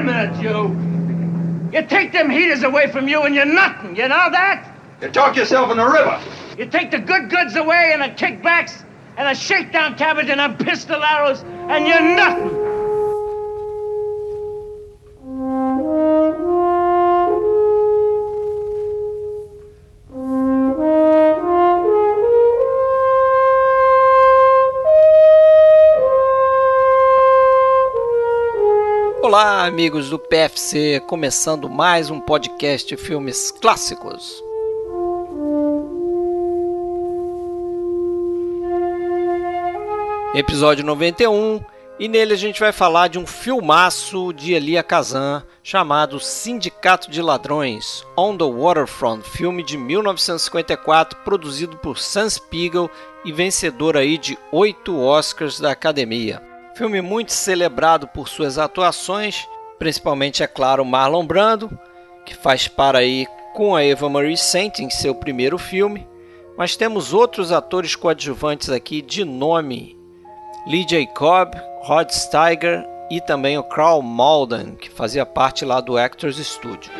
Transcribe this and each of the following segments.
a minute, you. You take them heaters away from you and you're nothing, you know that? You talk yourself in the river. You take the good goods away and the kickbacks and the shakedown cabbage and the pistol arrows and you're nothing. Olá, amigos do PFC, começando mais um podcast filmes clássicos. Episódio 91, e nele a gente vai falar de um filmaço de Elia Kazan chamado Sindicato de Ladrões, On the Waterfront, filme de 1954, produzido por Sam Spiegel e vencedor aí de oito Oscars da Academia. Filme muito celebrado por suas atuações, principalmente, é claro, Marlon Brando, que faz par aí com a Eva Marie Saint em seu primeiro filme, mas temos outros atores coadjuvantes aqui de nome: Lee Jacob, Rod Steiger e também o Carl Malden, que fazia parte lá do Actors Studio.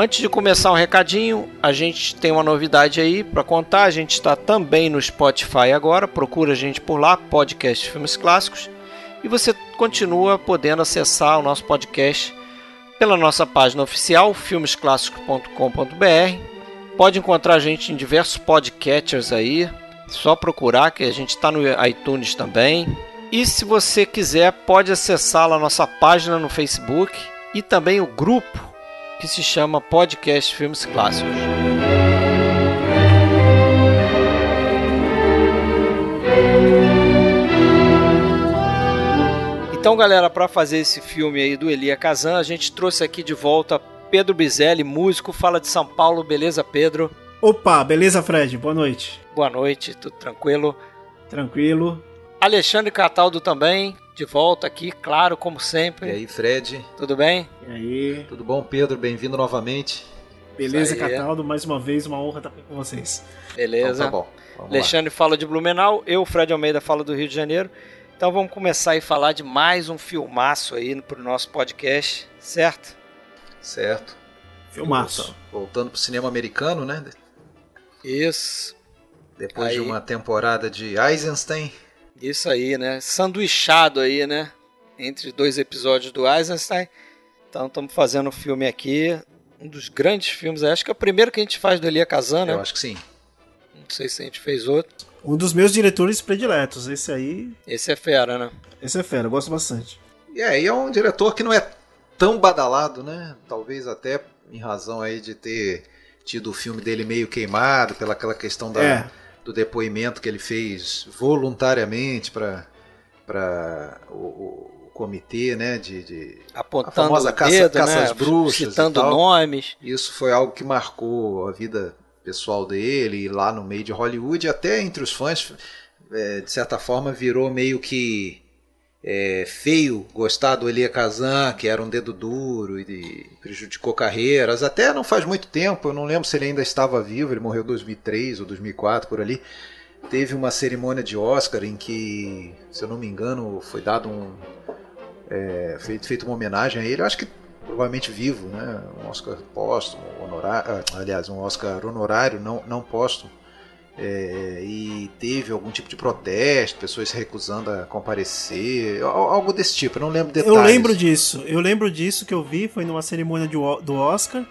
Antes de começar um recadinho, a gente tem uma novidade aí para contar. A gente está também no Spotify agora. Procura a gente por lá, podcast Filmes Clássicos. E você continua podendo acessar o nosso podcast pela nossa página oficial, filmesclássicos.com.br. Pode encontrar a gente em diversos podcatchers aí. Só procurar que a gente está no iTunes também. E se você quiser, pode acessar a nossa página no Facebook e também o grupo que se chama Podcast Filmes Clássicos. Então, galera, para fazer esse filme aí do Elia Kazan, a gente trouxe aqui de volta Pedro Bizelli, músico, fala de São Paulo. Beleza, Pedro? Opa, beleza, Fred? Boa noite. Boa noite, tudo tranquilo? Tranquilo. Alexandre Cataldo também, de volta aqui, claro, como sempre. E aí, Fred? Tudo bem? E aí? Tudo bom, Pedro? Bem-vindo novamente. Beleza, Cataldo? Mais uma vez, uma honra estar aqui com vocês. Beleza. Então, tá bom. Vamos Alexandre lá. fala de Blumenau, eu, Fred Almeida, falo do Rio de Janeiro. Então vamos começar a falar de mais um filmaço aí pro nosso podcast, certo? Certo. Filmaço. Voltando, voltando pro cinema americano, né? Isso. Depois Aí. de uma temporada de Eisenstein. Isso aí, né? Sanduichado aí, né? Entre dois episódios do Eisenstein. Então estamos fazendo um filme aqui, um dos grandes filmes. Acho que é o primeiro que a gente faz do Elia Kazan, né? Eu acho que sim. Não sei se a gente fez outro. Um dos meus diretores prediletos. Esse aí, Esse é fera, né? esse é fera, eu gosto bastante. E aí é um diretor que não é tão badalado, né? Talvez até em razão aí de ter tido o filme dele meio queimado pela aquela questão da, É. do depoimento que ele fez voluntariamente para para o, o comitê, né? De, de- Apontando A famosa caça- dedo, né? às bruxas e Citando nomes. Isso foi algo que marcou a vida pessoal dele lá no meio de Hollywood, até entre os fãs, é, de certa forma, virou meio que é, feio gostar do Elia Kazan, que era um dedo duro e prejudicou carreiras. Até não faz muito tempo, eu não lembro se ele ainda estava vivo, ele morreu em 2003 ou 2004 por ali. Teve uma cerimônia de Oscar em que, se eu não me engano, foi dado um. É, feito, feito uma homenagem a ele. Eu acho que provavelmente vivo, né? Um Oscar póstumo, honorário, aliás, um Oscar honorário, não, não póstumo. É, e teve algum tipo de protesto, pessoas se recusando a comparecer, al- algo desse tipo, eu não lembro detalhes. Eu lembro disso. Eu lembro disso que eu vi, foi numa cerimônia de do Oscar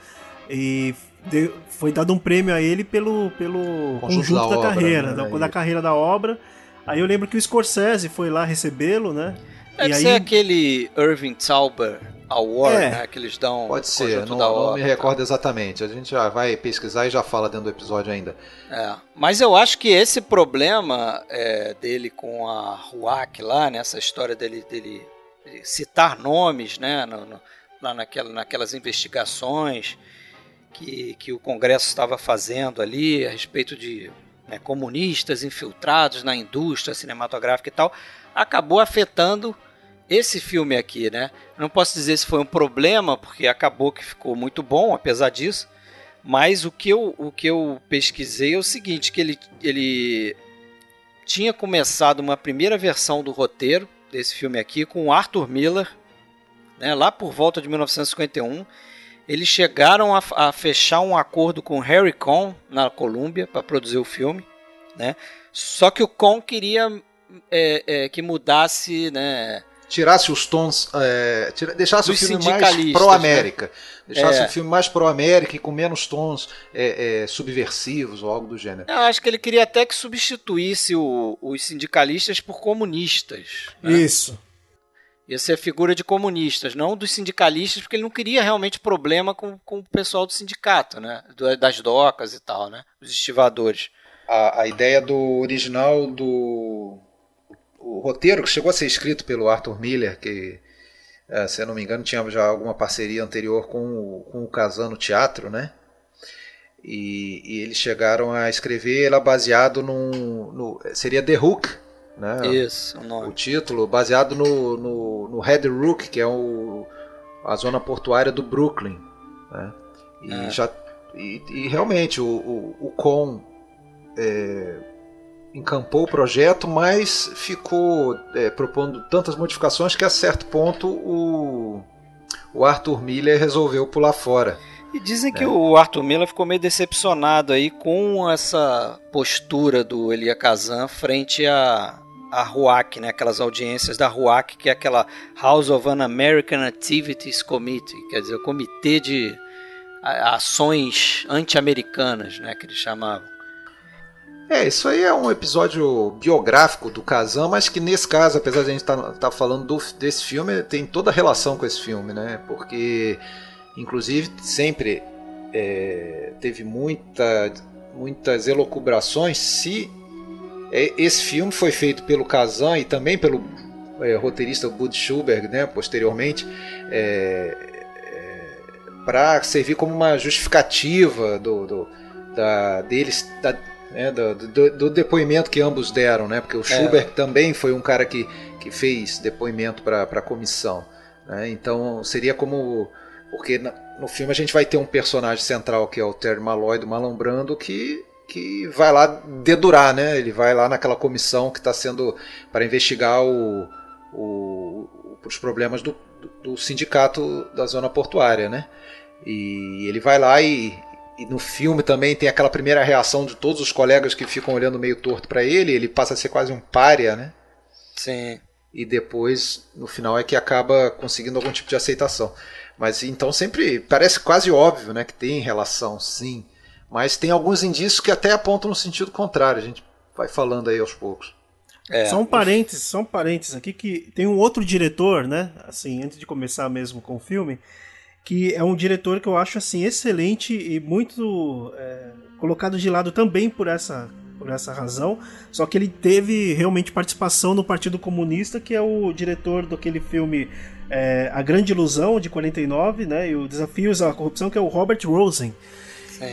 e deu- foi dado um prêmio a ele pelo, pelo Conjunto da da, obra, carreira, né? da, da carreira da obra. Aí eu lembro que o Scorsese foi lá recebê-lo, né? Deve e aí ser aquele Irving Tauber Award, É. né? Que eles dão Pode ser, não, da não me recordo exatamente. A gente já vai pesquisar e já fala dentro do episódio ainda. É, mas eu acho que esse problema é, dele com a Ruac lá, né, essa história dele, dele citar nomes, né, no- no- lá naquela, naquelas investigações que, que o Congresso estava fazendo ali a respeito de né, comunistas infiltrados na indústria cinematográfica e tal, acabou afetando esse filme aqui, né? Não posso dizer se foi um problema, porque acabou que ficou muito bom, apesar disso. Mas o que eu, o que eu pesquisei é o seguinte, que ele, ele tinha começado uma primeira versão do roteiro desse filme aqui com Arthur Miller, né, lá por volta de 1951. Eles chegaram a, a fechar um acordo com Harry Cohn na Columbia para produzir o filme, né? Só que o Cohn queria é, é, que mudasse, né? Tirasse os tons, é, tira, deixasse o filme mais sindicalistas, pró-América. Deixasse É. o filme mais pró-América e com menos tons é, é, subversivos ou algo do gênero. Eu acho que ele queria até que substituísse o- os sindicalistas por comunistas. né? Isso. Ia ser a figura de comunistas, não dos sindicalistas, porque ele não queria realmente problema com, com o pessoal do sindicato, né? Das docas e tal, né? Os estivadores. a, a ideia do original do o roteiro que chegou a ser escrito pelo Arthur Miller, que eh, se eu não me engano tinha já alguma parceria anterior com o, com o Kazan no teatro, né? E, e eles chegaram a escrever ela baseado num, no seria The Hook, né? Isso, o o título, baseado no, no, no Red Rook, que é o, a zona portuária do Brooklyn. Né? E, É. já, e, e realmente o, o, o Con é, encampou o projeto, mas ficou é, propondo tantas modificações que a certo ponto o, o Arthur Miller resolveu pular fora. E dizem que É. o Arthur Miller ficou meio decepcionado aí com essa postura do Elia Kazan frente a a RUAC, né? Aquelas audiências da RUAC, que é aquela House of Un-American Activities Committee, quer dizer, o comitê de ações anti-americanas, né? Que eles chamavam. É, isso aí é um episódio biográfico do Kazan, mas que nesse caso, apesar de a gente estar falando do- desse filme, tem toda a relação com esse filme, né? Porque, inclusive, sempre é, teve muita, muitas elocubrações se é, esse filme foi feito pelo Kazan e também pelo é, roteirista Bud Schulberg, né? Posteriormente, para servir como uma justificativa do, do- da, deles, da, né, do, do- do depoimento que ambos deram, né? Porque o Schubert também foi um cara que, que fez depoimento para a comissão. né? Então seria como. Porque no filme a gente vai ter um personagem central que é o Terry Malloy do Marlon Brando que, que vai lá dedurar, né? Ele vai lá naquela comissão que está sendo para investigar o, o- os problemas do, do sindicato da zona portuária, né? E ele vai lá e, e no filme também tem aquela primeira reação de todos os colegas que ficam olhando meio torto para ele, ele passa a ser quase um pária, né? Sim. E depois, no final, é que acaba conseguindo algum tipo de aceitação. Mas então sempre parece quase óbvio, né, que tem relação, sim. Mas tem alguns indícios que até apontam no sentido contrário. A gente vai falando aí aos poucos. É. Só um parênteses, só um parênteses aqui que tem um outro diretor, né? Assim, antes de começar mesmo com o filme, que é um diretor que eu acho assim excelente e muito é, colocado de lado também por essa por essa razão. Só que ele teve realmente participação no Partido Comunista, que é o diretor daquele filme é, A Grande Ilusão de 49, né? E o Desafios à Corrupção, que é o Robert Rosen.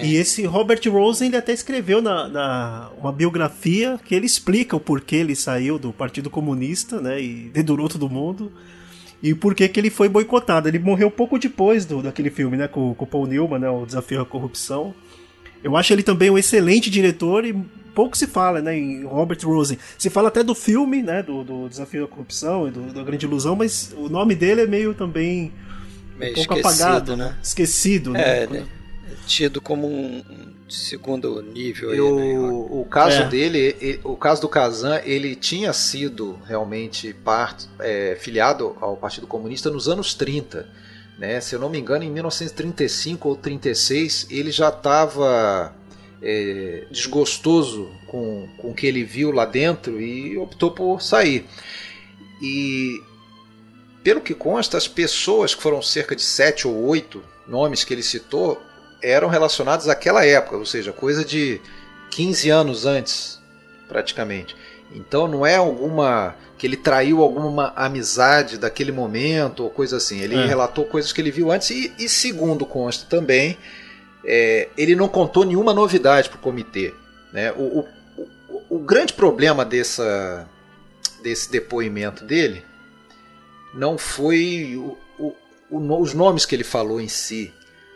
E esse Robert Rosen ele até escreveu na, na- uma biografia que ele explica o porquê ele saiu do Partido Comunista, né, e dedurou todo mundo, e por que que ele foi boicotado. Ele morreu pouco depois do, daquele filme, né, com, com o Paul Newman, né, o Desafio à Corrupção. Eu acho ele também um excelente diretor e pouco se fala, né, em Robert Rosen. Se fala até do filme, né, do, do Desafio à Corrupção e do, da Grande Ilusão, mas o nome dele é meio também Meio um pouco esquecido, apagado, né? Esquecido, É, né? Tido como um, segundo nível aí, né? o, caso É. dele, e- o caso do Kazan, ele tinha sido realmente parte, é, filiado ao Partido Comunista nos anos 30. Né? Se eu não me engano, em 1935 ou 36, ele já estava é, desgostoso com, com o que ele viu lá dentro e optou por sair. E pelo que consta, as pessoas que foram cerca de sete ou oito nomes que ele citou eram relacionados àquela época, ou seja, coisa de 15 anos antes, praticamente. Então não é alguma que ele traiu alguma amizade daquele momento ou coisa assim. Ele É. relatou coisas que ele viu antes e, e segundo consta também, é, ele não contou nenhuma novidade para o comitê. Né? O, o, o, o grande problema dessa, desse depoimento dele não foi os nomes que ele falou em si,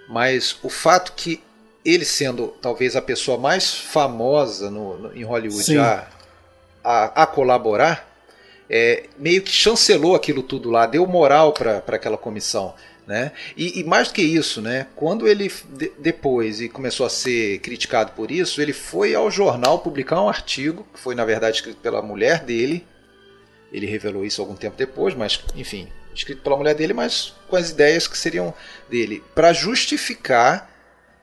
mas o fato que ele sendo talvez a pessoa mais famosa no, no- em Hollywood há, a, a colaborar, é, meio que chancelou aquilo tudo lá, deu moral para aquela comissão. Né? E, e, mais do que isso, né? quando ele de, depois e começou a ser criticado por isso, ele foi ao jornal publicar um artigo, que foi na verdade escrito pela mulher dele. Ele revelou isso algum tempo depois, mas enfim, escrito pela mulher dele, mas com as ideias que seriam dele, para justificar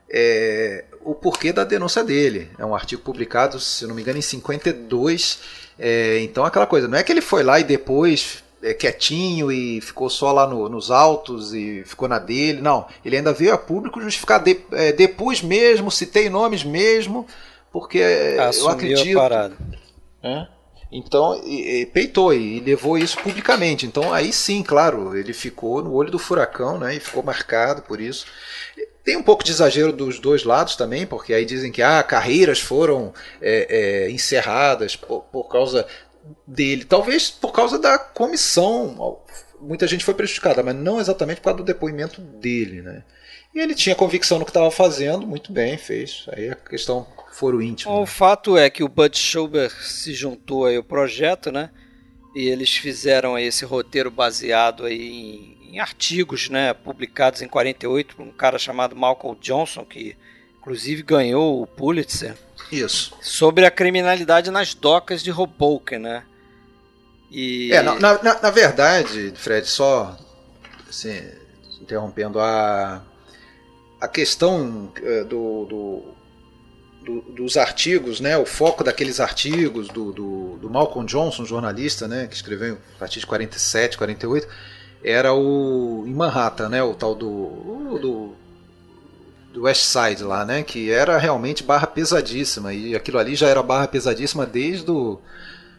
é, o porquê da denúncia dele. É um artigo publicado, se não me engano, em 52. É, então, aquela coisa, não é que ele foi lá e depois é, quietinho e ficou só lá no, nos altos e ficou na dele. Não, ele ainda veio a público justificar de, é, depois mesmo, citei nomes mesmo, porque Assumiu eu acredito. A parada. É? Então, e, e, peitou e levou isso publicamente. Então, aí sim, claro, ele ficou no olho do furacão né, e ficou marcado por isso. Tem um pouco de exagero dos dois lados também, porque aí dizem que ah, carreiras foram é, é, encerradas por, por causa dele. Talvez por causa da comissão. Muita gente foi prejudicada, mas não exatamente por causa do depoimento dele. Né? E ele tinha convicção no que estava fazendo, muito bem, fez. Aí a questão foro íntimo. O né? fato é que o Bud Schuber se juntou aí ao projeto, né? E eles fizeram esse roteiro baseado aí em, em artigos, né? Publicados em 48 por um cara chamado Malcolm Johnson, que inclusive ganhou o Pulitzer. Isso. Sobre a criminalidade nas docas de Hoboken, né? E... É, na, na, na verdade, Fred, só assim, interrompendo a, a questão uh, do, do do, dos artigos, né, o foco daqueles artigos do, do, do, Malcolm Johnson, jornalista, né, que escreveu a partir de 47, 48, era o em Manhattan, né, o tal do, do, do West Side lá, né, que era realmente barra pesadíssima e aquilo ali já era barra pesadíssima desde o,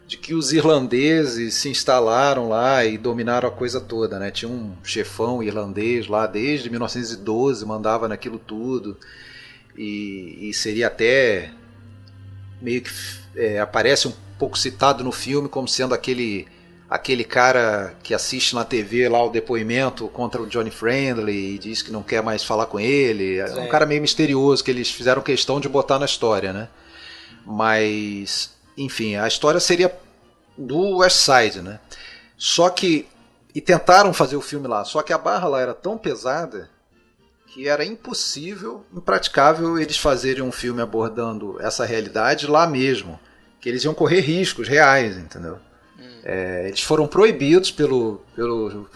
de que os irlandeses se instalaram lá e dominaram a coisa toda, né? Tinha um chefão irlandês lá desde 1912, mandava naquilo tudo e, e seria até meio que é, aparece um pouco citado no filme como sendo aquele aquele cara que assiste na TV lá o depoimento contra o Johnny Friendly e diz que não quer mais falar com ele. É um cara meio misterioso que eles fizeram questão de botar na história, né? Mas, enfim, a história seria do West Side, né? Só que e tentaram fazer o filme lá, só que a barra lá era tão pesada que era impossível, impraticável eles fazerem um filme abordando essa realidade lá mesmo. Que eles iam correr riscos reais, entendeu? Hum. É, eles foram proibidos pelo, pelo,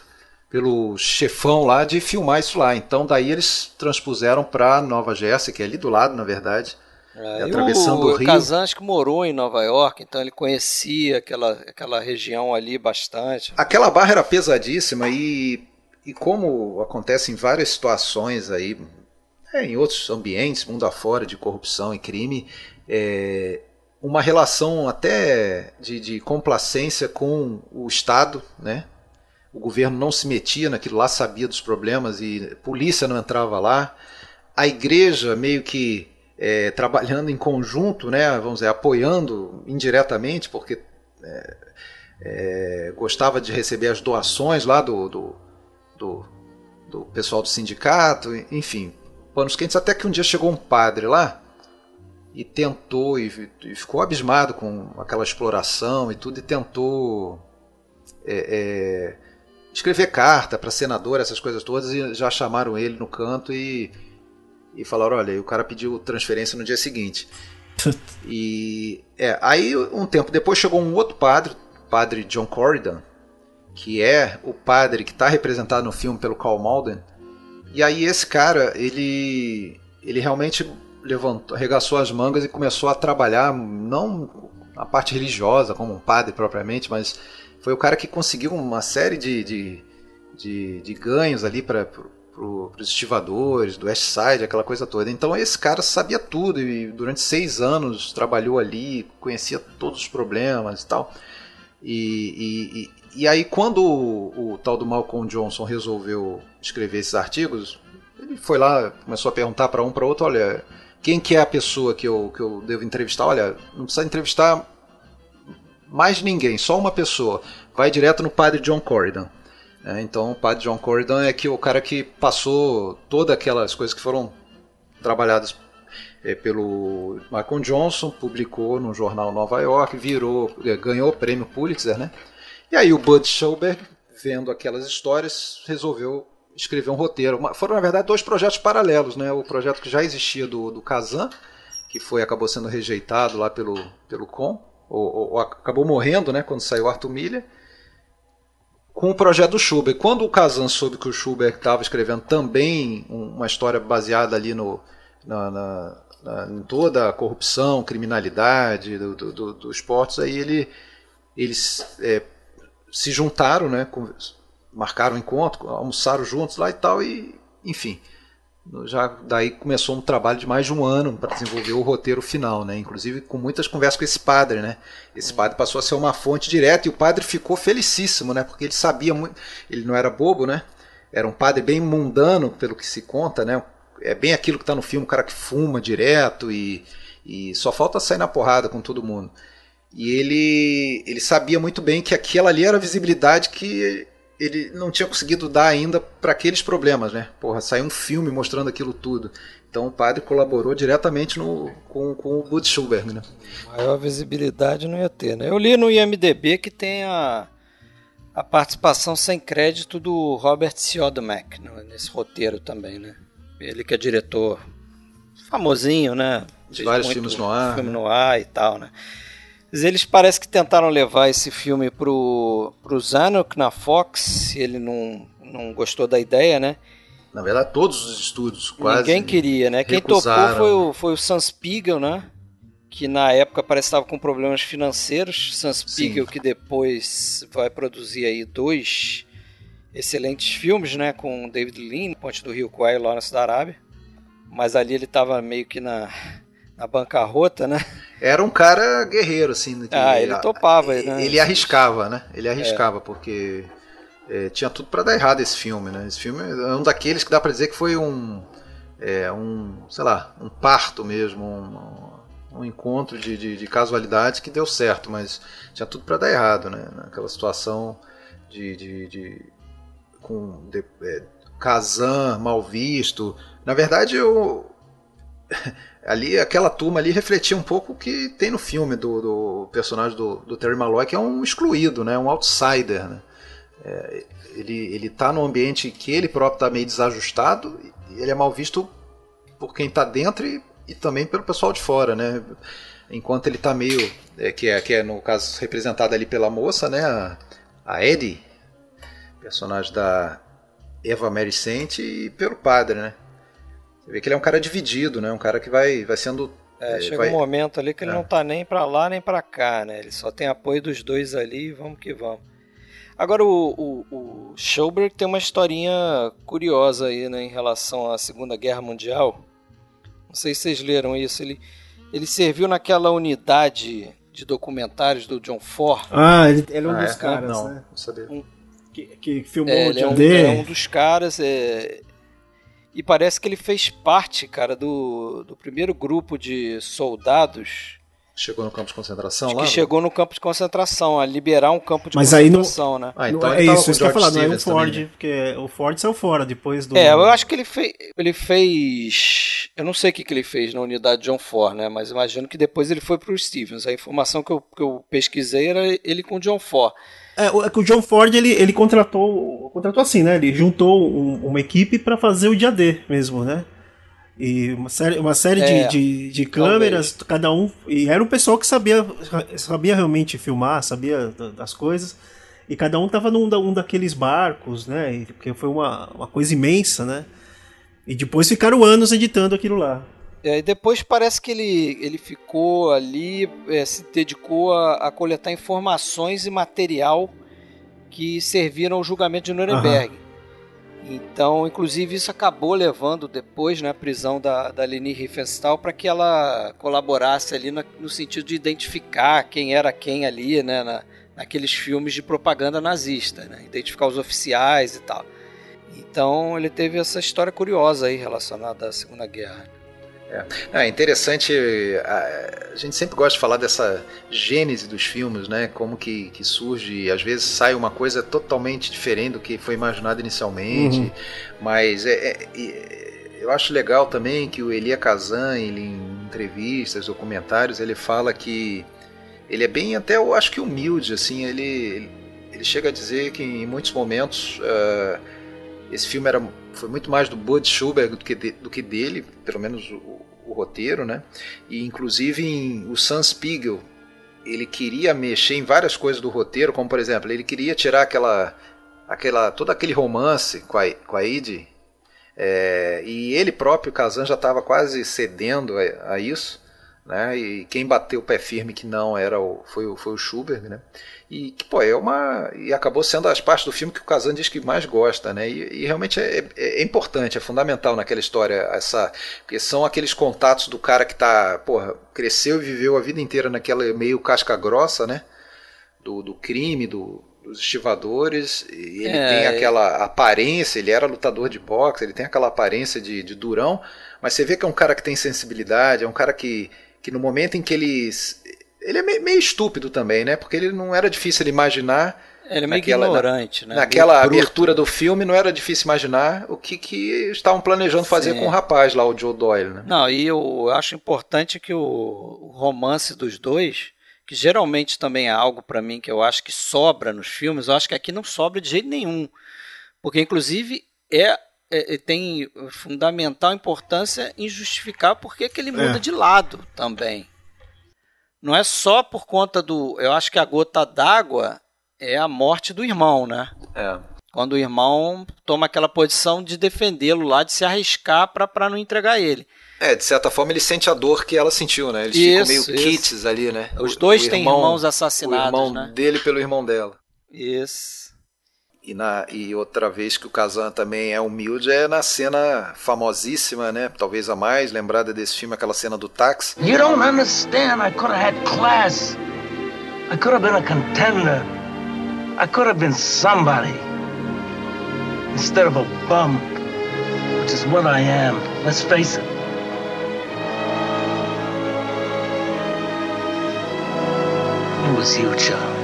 pelo chefão lá de filmar isso lá. Então daí eles transpuseram para Nova Jersey, que é ali do lado, na verdade. É, atravessando o, o Rio. Kazan acho que morou em Nova York, então ele conhecia aquela, aquela região ali bastante. Aquela barra era pesadíssima e e como acontece em várias situações aí, é, em outros ambientes, mundo afora, de corrupção e crime, é, uma relação até de, de, complacência com o Estado, né? O governo não se metia naquilo lá, sabia dos problemas e polícia não entrava lá. A igreja meio que é, trabalhando em conjunto, né? Vamos dizer, apoiando indiretamente, porque é, é gostava de receber as doações lá do, do do, do pessoal do sindicato, enfim, panos quentes, até que um dia chegou um padre lá e tentou, e, e ficou abismado com aquela exploração e tudo, e tentou é, é, escrever carta para senador, essas coisas todas, e já chamaram ele no canto e, e falaram: olha, o cara pediu transferência no dia seguinte. e é, aí, um tempo depois, chegou um outro padre, padre John Corridan, que é o padre que está representado no filme pelo Carl Malden. E aí esse cara, ele ele realmente levantou, arregaçou as mangas e começou a trabalhar não a parte religiosa como um padre propriamente, mas foi o cara que conseguiu uma série de, de, de, de ganhos ali para pro, os estivadores do West Side, aquela coisa toda. Então esse cara sabia tudo e durante seis anos trabalhou ali, conhecia todos os problemas e tal. E, e, aí, quando o, o, tal do Malcolm Johnson resolveu escrever esses artigos, ele foi lá, começou a perguntar para um para outro, olha, quem que é a pessoa que eu, que eu devo entrevistar? Olha, não precisa entrevistar mais ninguém, só uma pessoa. Vai direto no padre John Corridan. É, então, o padre John Corridan é que o cara que passou todas aquelas coisas que foram trabalhadas é, pelo Michael Johnson, publicou no jornal Nova York, virou, é, ganhou o prêmio Pulitzer, né? E aí o Bud Schulberg, vendo aquelas histórias, resolveu escrever um roteiro. Foram, na verdade, dois projetos paralelos, né? O projeto que já existia do, do Kazan, que foi acabou sendo rejeitado lá pelo, pelo Com, ou, ou, ou acabou morrendo, né? Quando saiu Arthur Miller com o projeto do Schubert. Quando o Kazan soube que o Schubert estava escrevendo também uma história baseada ali no, na, na, na, em toda a corrupção, criminalidade do, do, do, dos esportes, aí ele, eles é, se juntaram, né, marcaram um encontro, almoçaram juntos lá e tal, e enfim. Já daí começou um trabalho de mais de um ano para desenvolver o roteiro final, né? Inclusive com muitas conversas com esse padre, né? Esse padre passou a ser uma fonte direta e o padre ficou felicíssimo, né? Porque ele sabia muito, ele não era bobo, né? Era um padre bem mundano, pelo que se conta, né? É bem aquilo que está no filme, o cara que fuma direto e, e só falta sair na porrada com todo mundo. E ele, ele sabia muito bem que aquela ali era a visibilidade que ele não tinha conseguido dar ainda para aqueles problemas, né? Porra, saiu um filme mostrando aquilo tudo. Então o padre colaborou diretamente no, com, com o Bud Schulberg, né? Maior visibilidade não ia ter, né? Eu li no IMDB que tem a, a participação sem crédito do Robert Siodmak nesse roteiro também, né? Ele que é diretor famosinho, né? De vários filmes no ar. Filme né? no ar e tal, né? Eles parece que tentaram levar esse filme pro, pro Zanuck na Fox, ele não, não gostou da ideia, né? Na verdade, todos os estúdios quase. Ninguém queria, né? Quem topou foi o, foi o Sam Spiegel, né? Que na época parece que estava com problemas financeiros. Sam Spiegel, Sim. que depois vai produzir aí dois excelentes filmes, né? Com David Lean, Ponte do Rio Kwai e Lawrence da Arábia. Mas ali ele estava meio que na, na bancarrota, né? Era um cara guerreiro, assim. ah, ele, topava, né? Ele arriscava, né? Ele arriscava, é. porque é, tinha tudo para dar errado esse filme, né? Esse filme é um daqueles que dá para dizer que foi um, é, um, sei lá, um parto mesmo, um, um encontro de, de, de, casualidades que deu certo, mas tinha tudo para dar errado, né? Naquela situação de, de, de com de, é, Kazan mal visto. Na verdade, eu ali aquela turma ali refletia um pouco o que tem no filme do, do personagem do, do, Terry Malloy, que é um excluído, né, um outsider. Né? É, ele, ele tá num ambiente que ele próprio está meio desajustado e ele é mal visto por quem está dentro e, e, também pelo pessoal de fora, né? Enquanto ele está meio, é, que, é, que é no caso representado ali pela moça, né, a, a Eddie, personagem da Eva Mary Saint, e pelo padre, né? Você vê que ele é um cara dividido, né? Um cara que vai, vai sendo. É, é chega vai... um momento ali que ele é. não tá nem para lá nem para cá, né? Ele só tem apoio dos dois ali e vamos que vamos. Agora o, o, o Schauberg tem uma historinha curiosa aí, né, em relação à Segunda Guerra Mundial. Não sei se vocês leram isso. Ele, ele serviu naquela unidade de documentários do John Ford. Ah, ele, ele é um ah, dos é? caras, não, né? Não sabia. Um, que, que filmou é, o John é um, D. É um dos caras. É, e parece que ele fez parte, cara, do, do primeiro grupo de soldados. Chegou no campo de concentração lá? Que chegou no campo de concentração, a liberar um campo de Mas concentração, aí não, né? Ah, então é isso, isso que eu ia falar, não é o Ford, também, né? porque o Ford saiu fora depois do. É, eu acho que ele, fez, ele fez. Eu não sei o que, que ele fez na unidade John Ford, né? Mas imagino que depois ele foi para o Stevens. A informação que eu, que eu pesquisei era ele com o John Ford. É, é que o John Ford ele, ele contratou, contratou assim, né? Ele juntou um, uma equipe para fazer o dia D mesmo, né? E uma série, uma série é, de, de, de, câmeras, talvez. cada um. E era um pessoal que sabia, sabia realmente filmar, sabia das coisas. E cada um tava num um daqueles barcos, né? Porque foi uma, uma coisa imensa, né? E depois ficaram anos editando aquilo lá. É, depois parece que ele, ele ficou ali, é, se dedicou a, a, coletar informações e material que serviram ao julgamento de Nuremberg. Uhum. Então, inclusive, isso acabou levando depois né, a prisão da, da Leni Riefenstahl para que ela colaborasse ali no, no, sentido de identificar quem era quem ali, né, na, naqueles filmes de propaganda nazista, né, identificar os oficiais e tal. Então, ele teve essa história curiosa aí relacionada à Segunda Guerra. É. é interessante, a, a, gente sempre gosta de falar dessa gênese dos filmes, né? Como que, que surge, às vezes sai uma coisa totalmente diferente do que foi imaginado inicialmente, uhum. mas é, é, eu acho legal também que o Elia Kazan, ele, em entrevistas, documentários, ele fala que ele é bem até eu acho que humilde assim ele ele chega a dizer que em muitos momentos uh, esse filme era foi muito mais do Bud Schubert do que, de, do que dele pelo menos o, o, roteiro né? E inclusive em o Sam Spiegel ele queria mexer em várias coisas do roteiro como por exemplo ele queria tirar aquela aquela todo aquele romance com a, com a Edie é, e ele próprio Kazan já estava quase cedendo a, a isso né? E quem bateu o pé firme que não era o foi, o, foi o Schubert, né? E que pô, é uma e acabou sendo as partes do filme que o Kazan diz que mais gosta, né? E, e realmente é, é, é, importante, é fundamental naquela história essa, porque são aqueles contatos do cara que tá, porra, cresceu e viveu a vida inteira naquela meio casca grossa, né? Do, do crime, do, dos estivadores, e ele é, tem aquela aparência, ele era lutador de boxe, ele tem aquela aparência de, de durão, mas você vê que é um cara que tem sensibilidade, é um cara que que no momento em que eles. Ele é meio, meio estúpido também, né? Porque ele não era difícil ele imaginar. Ele é meio naquela, ignorante, na, né? Naquela abertura do filme não era difícil imaginar o que, que estavam planejando fazer Sim. com o rapaz lá, o Joe Doyle, né? Não, e eu acho importante que o romance dos dois, que geralmente também é algo para mim que eu acho que sobra nos filmes, eu acho que aqui não sobra de jeito nenhum. Porque, inclusive, é é, é, tem fundamental importância em justificar por que ele muda é. de lado também. Não é só por conta do. Eu acho que a gota d'água é a morte do irmão, né? É. Quando o irmão toma aquela posição de defendê-lo lá, de se arriscar para não entregar ele. É, de certa forma ele sente a dor que ela sentiu, né? Eles isso, ficam meio isso. kits ali, né? Os dois têm irmãos assassinados, o irmão né? dele pelo irmão dela. Isso. E, na, e outra vez que o Kazan também é humilde é na cena famosíssima, né? Talvez a mais lembrada desse filme, aquela cena do táxi. You don't understand. I could have had class. I could have been a contender. I could have been somebody. Instead of a bum, which is what I am. Let's face it. It was you, Charlie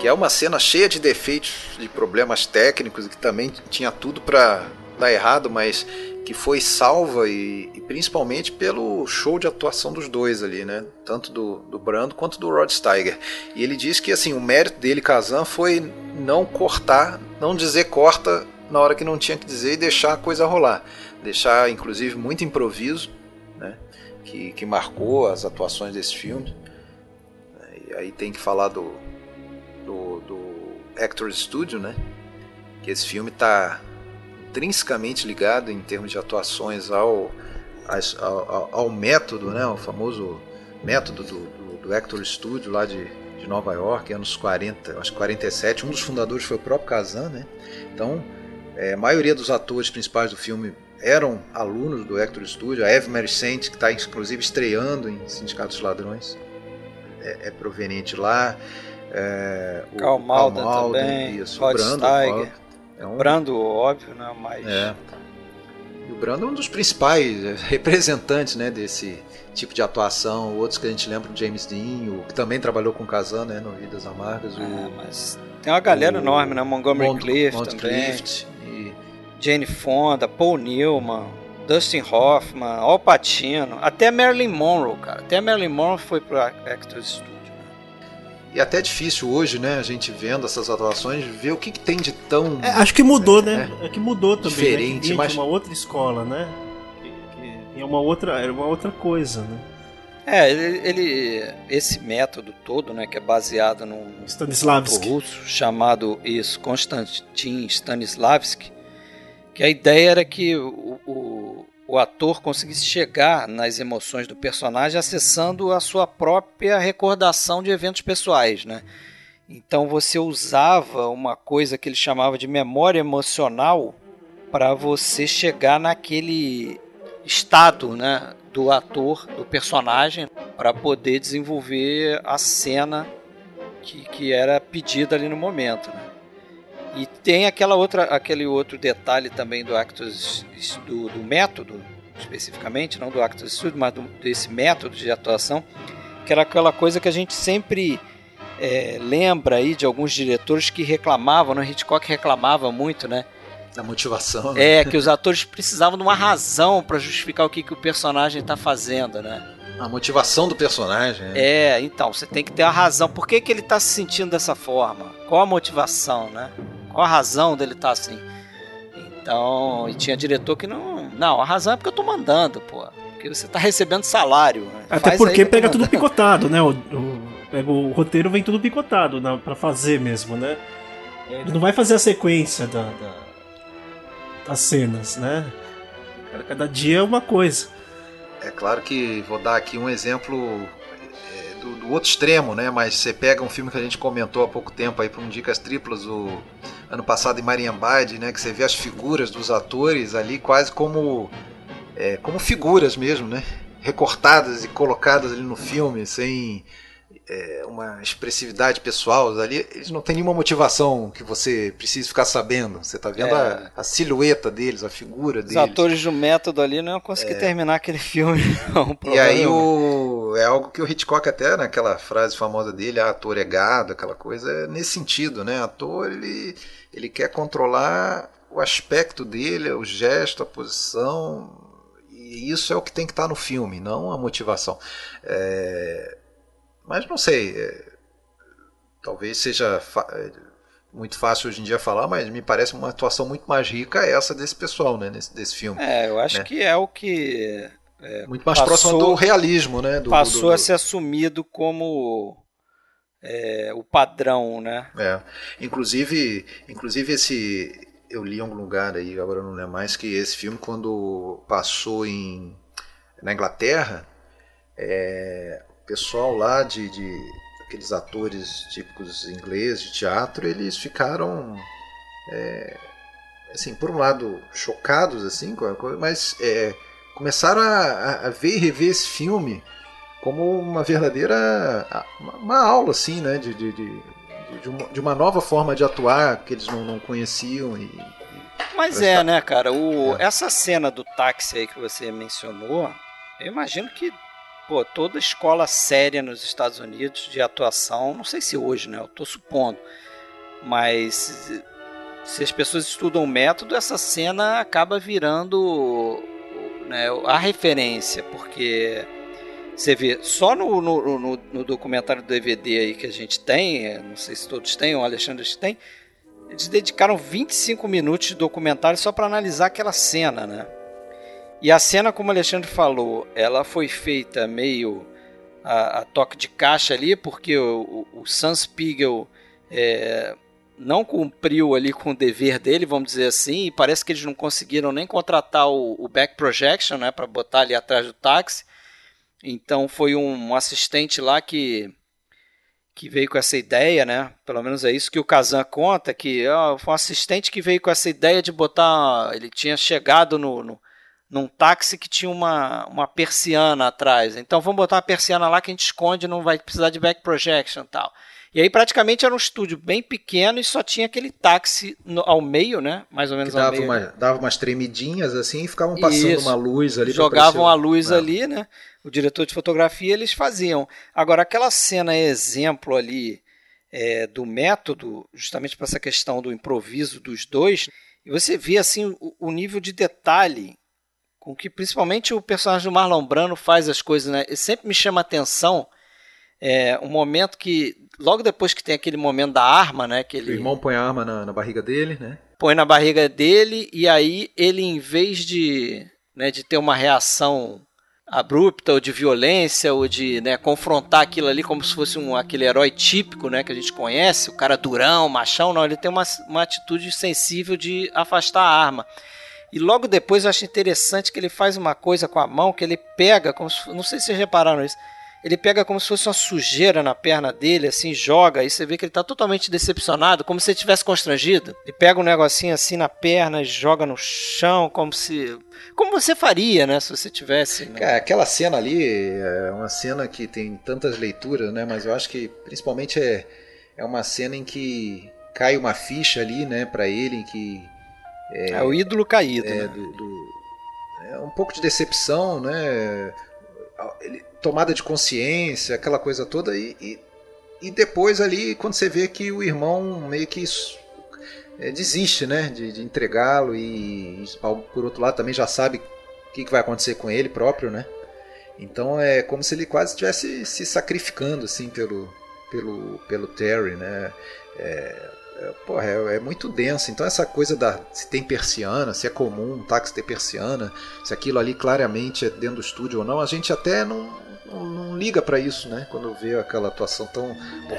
que é uma cena cheia de defeitos, de problemas técnicos, que também tinha tudo para dar errado, mas que foi salva e, e, principalmente pelo show de atuação dos dois ali, né? Tanto do, do Brando quanto do Rod Steiger. E ele diz que assim o mérito dele, Kazan, foi não cortar, não dizer corta na hora que não tinha que dizer e deixar a coisa rolar, deixar inclusive muito improviso, né? Que, que marcou as atuações desse filme. E aí tem que falar do do, do Actors Studio, né? Que esse filme está intrinsecamente ligado em termos de atuações ao, ao, ao, método, né? O famoso método do, do, do Actor Studio lá de, de Nova York, anos 40, acho que 47. Um dos fundadores foi o próprio Kazan, né? Então, é, a maioria dos atores principais do filme eram alunos do Actor Studio. A Eve Saint, que está inclusive estreando em Sindicatos Ladrões, é, é proveniente lá. É, o Carl Malden, também, isso, Rod o Brando, Steiger. É um... Brando, óbvio, né? Mas... É. E o Brando é um dos principais é, representantes né, desse tipo de atuação. Outros que a gente lembra, o James Dean, o, que também trabalhou com o Kazan né, no Vidas Amargas. O, é, mas tem uma galera o, enorme, né? Montgomery Mont Clift Mont também. Clift e... Jane Fonda, Paul Newman, Dustin Hoffman, Al Pacino, até Marilyn Monroe, cara. Até Marilyn Monroe foi pro Actors Studio. E até é difícil hoje, né, a gente vendo essas atuações, ver o que, que tem de tão. É, acho que mudou, né? É, é que mudou também. Né? Diferente, né? mas. uma outra escola, né? Que, que é uma outra, era uma outra coisa, né? É, ele, ele, esse método todo, né, que é baseado num Stanislavski. russo chamado isso, Konstantin Stanislavski, que a ideia era que o, o, o ator conseguisse chegar nas emoções do personagem acessando a sua própria recordação de eventos pessoais, né? Então você usava uma coisa que ele chamava de memória emocional para você chegar naquele estado, né, do ator, do personagem, para poder desenvolver a cena que, que era pedida ali no momento, né? E tem aquela outra, aquele outro detalhe também do Actors do, do método, especificamente, não do Actors Studio, mas do, desse método de atuação, que era aquela coisa que a gente sempre é, lembra aí de alguns diretores que reclamavam, né? Hitchcock reclamava muito, né? Da motivação. Né? É, que os atores precisavam de uma razão para justificar o que, que o personagem está fazendo, né? A motivação do personagem. Né? É, então, você tem que ter a razão. Por que, que ele tá se sentindo dessa forma? Qual a motivação, né? Qual a razão dele estar tá assim? Então, e tinha diretor que não. Não, a razão é porque eu tô mandando, pô. Porque você tá recebendo salário. Né? Até Faz porque pega tudo picotado, né? O, o, o, roteiro vem tudo picotado para pra fazer mesmo, né? Ele não vai fazer a sequência da, da das cenas, né? Cada dia é uma coisa. É claro que vou dar aqui um exemplo é, do, do, outro extremo, né? Mas você pega um filme que a gente comentou há pouco tempo aí para um Dicas Triplas, o ano passado em Mariambade, né? Que você vê as figuras dos atores ali quase como é, como figuras mesmo, né? Recortadas e colocadas ali no filme, sem é, uma expressividade pessoal ali, eles não têm nenhuma motivação que você precise ficar sabendo. Você está vendo é. a, a, silhueta deles, a figura Os deles. Os atores do método ali não iam conseguir é. terminar aquele filme. Não, e aí o, é algo que o Hitchcock até naquela frase famosa dele, ah, ator é gado, aquela coisa, é nesse sentido, né? Ator ele, ele quer controlar o aspecto dele, o gesto, a posição, e isso é o que tem que estar tá no filme, não a motivação. É, mas não sei. É, talvez seja é, muito fácil hoje em dia falar, mas me parece uma atuação muito mais rica essa desse pessoal, né? Nesse, desse filme. É, eu acho né? que é o que. É, muito mais passou, próximo do realismo, né? Do, passou do, do, a ser assumido como é, o padrão, né? É. Inclusive, inclusive esse. Eu li em algum lugar aí, agora não lembro mais, que esse filme, quando passou em, na Inglaterra, é, pessoal lá de, de aqueles atores típicos ingleses de teatro, eles ficaram é, assim, por um lado chocados assim, mas é, começaram a, a, ver e rever esse filme como uma verdadeira uma, aula assim, né, de, de, de, de, uma, de uma nova forma de atuar que eles não, não conheciam e, mas é, né, cara? O, é. Essa cena do táxi aí que você mencionou, eu imagino que pô, toda escola séria nos Estados Unidos de atuação, não sei se hoje, né? Eu tô supondo, mas se as pessoas estudam o método, essa cena acaba virando né, a referência, porque você vê, só no, no, no, no, documentário do DVD aí que a gente tem, é, não sei se todos têm, o Alexandre tem, eles dedicaram 25 minutos de documentário só para analisar aquela cena, né? E a cena, como o Alexandre falou, ela foi feita meio a, a toque de caixa ali, porque o, o, o Sam Spiegel é, não cumpriu ali com o dever dele, vamos dizer assim, e parece que eles não conseguiram nem contratar o, o back projection, né, para botar ali atrás do táxi. Então foi um, um assistente lá que que veio com essa ideia, né? Pelo menos é isso que o Kazan conta, que ó, foi um assistente que veio com essa ideia de botar. Ele tinha chegado no, no, num táxi que tinha uma, uma persiana atrás. Então vamos botar uma persiana lá que a gente esconde, não vai precisar de back projection e tal. E aí praticamente era um estúdio bem pequeno e só tinha aquele táxi no, ao meio, né? Mais ou menos que dava ao meio. Uma, dava umas tremidinhas assim e ficavam passando Isso. uma luz ali. Jogavam a luz é. ali, né? O diretor de fotografia eles faziam. Agora aquela cena exemplo ali é, do método, justamente para essa questão do improviso dos dois, e você vê assim o, o nível de detalhe com que principalmente o personagem do Marlon Brando faz as coisas, né? E sempre me chama a atenção é, um momento que logo depois que tem aquele momento da arma, né? Que ele, o irmão põe a arma na, na barriga dele, né? Põe na barriga dele e aí ele em vez de, né, de ter uma reação abrupta ou de violência ou de né, confrontar aquilo ali como se fosse um, aquele herói típico né, que a gente conhece, o cara durão, machão, não, ele tem uma, uma atitude sensível de afastar a arma. E logo depois eu acho interessante que ele faz uma coisa com a mão que ele pega, como se, não sei se vocês repararam isso, ele pega como se fosse uma sujeira na perna dele, assim, joga, e você vê que ele está totalmente decepcionado, como se ele tivesse constrangido. Ele pega um negocinho assim na perna e joga no chão, como se. Como você faria, né, se você tivesse. Né? Aquela cena ali é uma cena que tem tantas leituras, né, mas eu acho que principalmente é, é uma cena em que cai uma ficha ali, né, para ele, que é, é o ídolo caído. É, né? do, do, é um pouco de decepção, né? Ele, tomada de consciência, aquela coisa toda, e, e, e, depois ali, quando você vê que o irmão meio que é, desiste né? de, de entregá-lo, e, e por outro lado também já sabe o que, que vai acontecer com ele próprio, né? Então é como se ele quase estivesse se sacrificando assim pelo, pelo, pelo Terry, né? É, porra, é, é, muito denso. Então essa coisa da se tem persiana, se é comum um táxi ter persiana, se aquilo ali claramente é dentro do estúdio ou não, a gente até não, não, não liga para isso, né? Quando vê aquela atuação tão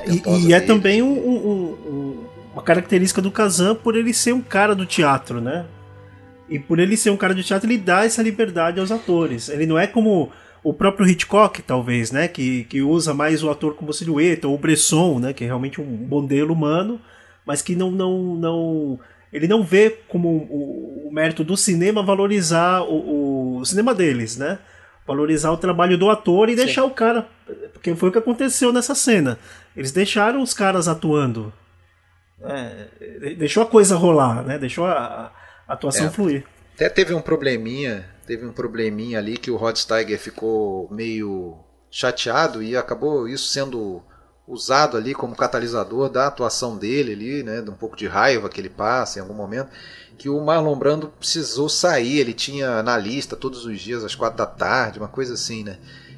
E, e é também um, um, um, uma característica do Kazan por ele ser um cara do teatro, né? E por ele ser um cara do teatro, ele dá essa liberdade aos atores. Ele não é como o próprio Hitchcock, talvez, né? Que, que usa mais o ator como silhueta, ou o Bresson, né? Que é realmente um modelo humano, mas que não, não, não ele não vê como o, o mérito do cinema valorizar o, o, cinema deles, né? Valorizar o trabalho do ator e Sim. deixar o cara. Porque foi o que aconteceu nessa cena. Eles deixaram os caras atuando. É, deixou a coisa rolar, né? Deixou a, a atuação é. fluir. Até teve um probleminha teve um probleminha ali que o Rod Steiger ficou meio chateado e acabou isso sendo usado ali como catalisador da atuação dele ali, né, de um pouco de raiva que ele passa em algum momento, que o Marlon Brando precisou sair, ele tinha na lista todos os dias às quatro da tarde, uma coisa assim, né?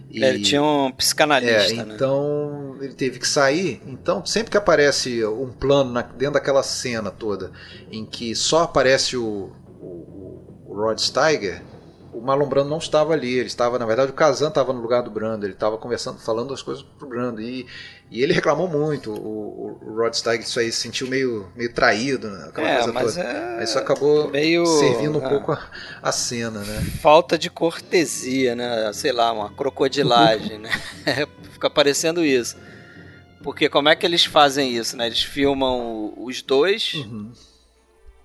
E, ele tinha um psicanalista, é, né? então né? ele teve que sair. Então, sempre que aparece um plano na, dentro daquela cena toda, em que só aparece o, o, o Rod Steiger, o Marlon Brando não estava ali, ele estava, na verdade, o Kazan estava no lugar do Brando, ele estava conversando, falando as coisas pro Brando, e, e ele reclamou muito, o, o Rod Steiger isso aí se sentiu meio, meio traído, né, aquela é, coisa toda. É isso acabou meio, servindo um é, pouco a, a, cena, né. Falta de cortesia, né, sei lá, uma crocodilagem, né, fica parecendo isso. Porque como é que eles fazem isso, né, eles filmam os dois... Uhum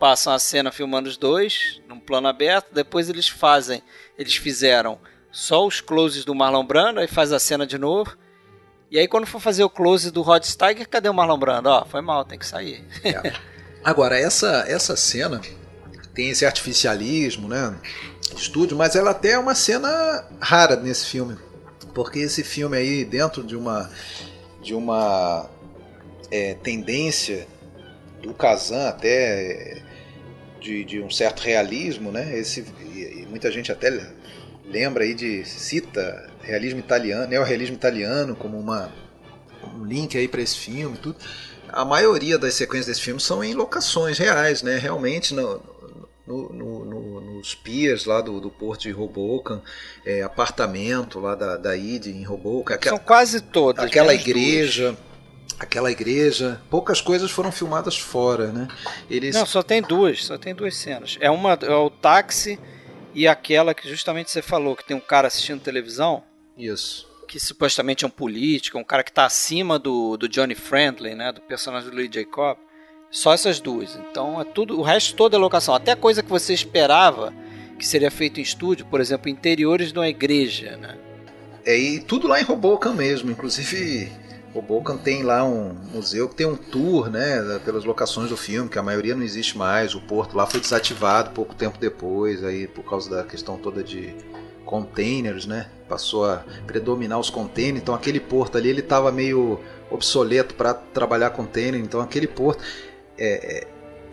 passam a cena filmando os dois num plano aberto, depois eles fazem, eles fizeram só os closes do Marlon Brando, aí faz a cena de novo. E aí quando for fazer o close do Rod Steiger, cadê o Marlon Brando? Ó, foi mal, tem que sair. É. Agora, essa, essa cena tem esse artificialismo, né? Estúdio, mas ela até é uma cena rara nesse filme. Porque esse filme aí, dentro de uma, de uma é, tendência do Kazan até de, de um certo realismo, né? Esse, e muita gente até lembra aí de cita realismo italiano, neorrealismo italiano como uma um link aí para esse filme, tudo. A maioria das sequências desse filme são em locações reais, né? Realmente no, no, no, no, nos piers lá do, do porto de Hoboken, é, apartamento lá da, da ID em Hoboken. São quase todas. Aquela igreja. Duas aquela igreja, poucas coisas foram filmadas fora, né? Eles... Não, só tem duas, só tem duas cenas. É uma é o táxi e aquela que justamente você falou que tem um cara assistindo televisão. Isso. Que supostamente é um político, um cara que está acima do, do Johnny Friendly, né? Do personagem do Lee Jacob. Só essas duas. Então é tudo, o resto toda é locação. Até coisa que você esperava que seria feito em estúdio, por exemplo, interiores de uma igreja, né? É, e tudo lá em Hoboken mesmo, inclusive o Bocan tem lá um museu que tem um tour, né, pelas locações do filme, que a maioria não existe mais. O porto lá foi desativado pouco tempo depois, aí por causa da questão toda de containers, né? Passou a predominar os containers, então aquele porto ali ele estava meio obsoleto para trabalhar container, então aquele porto é, é,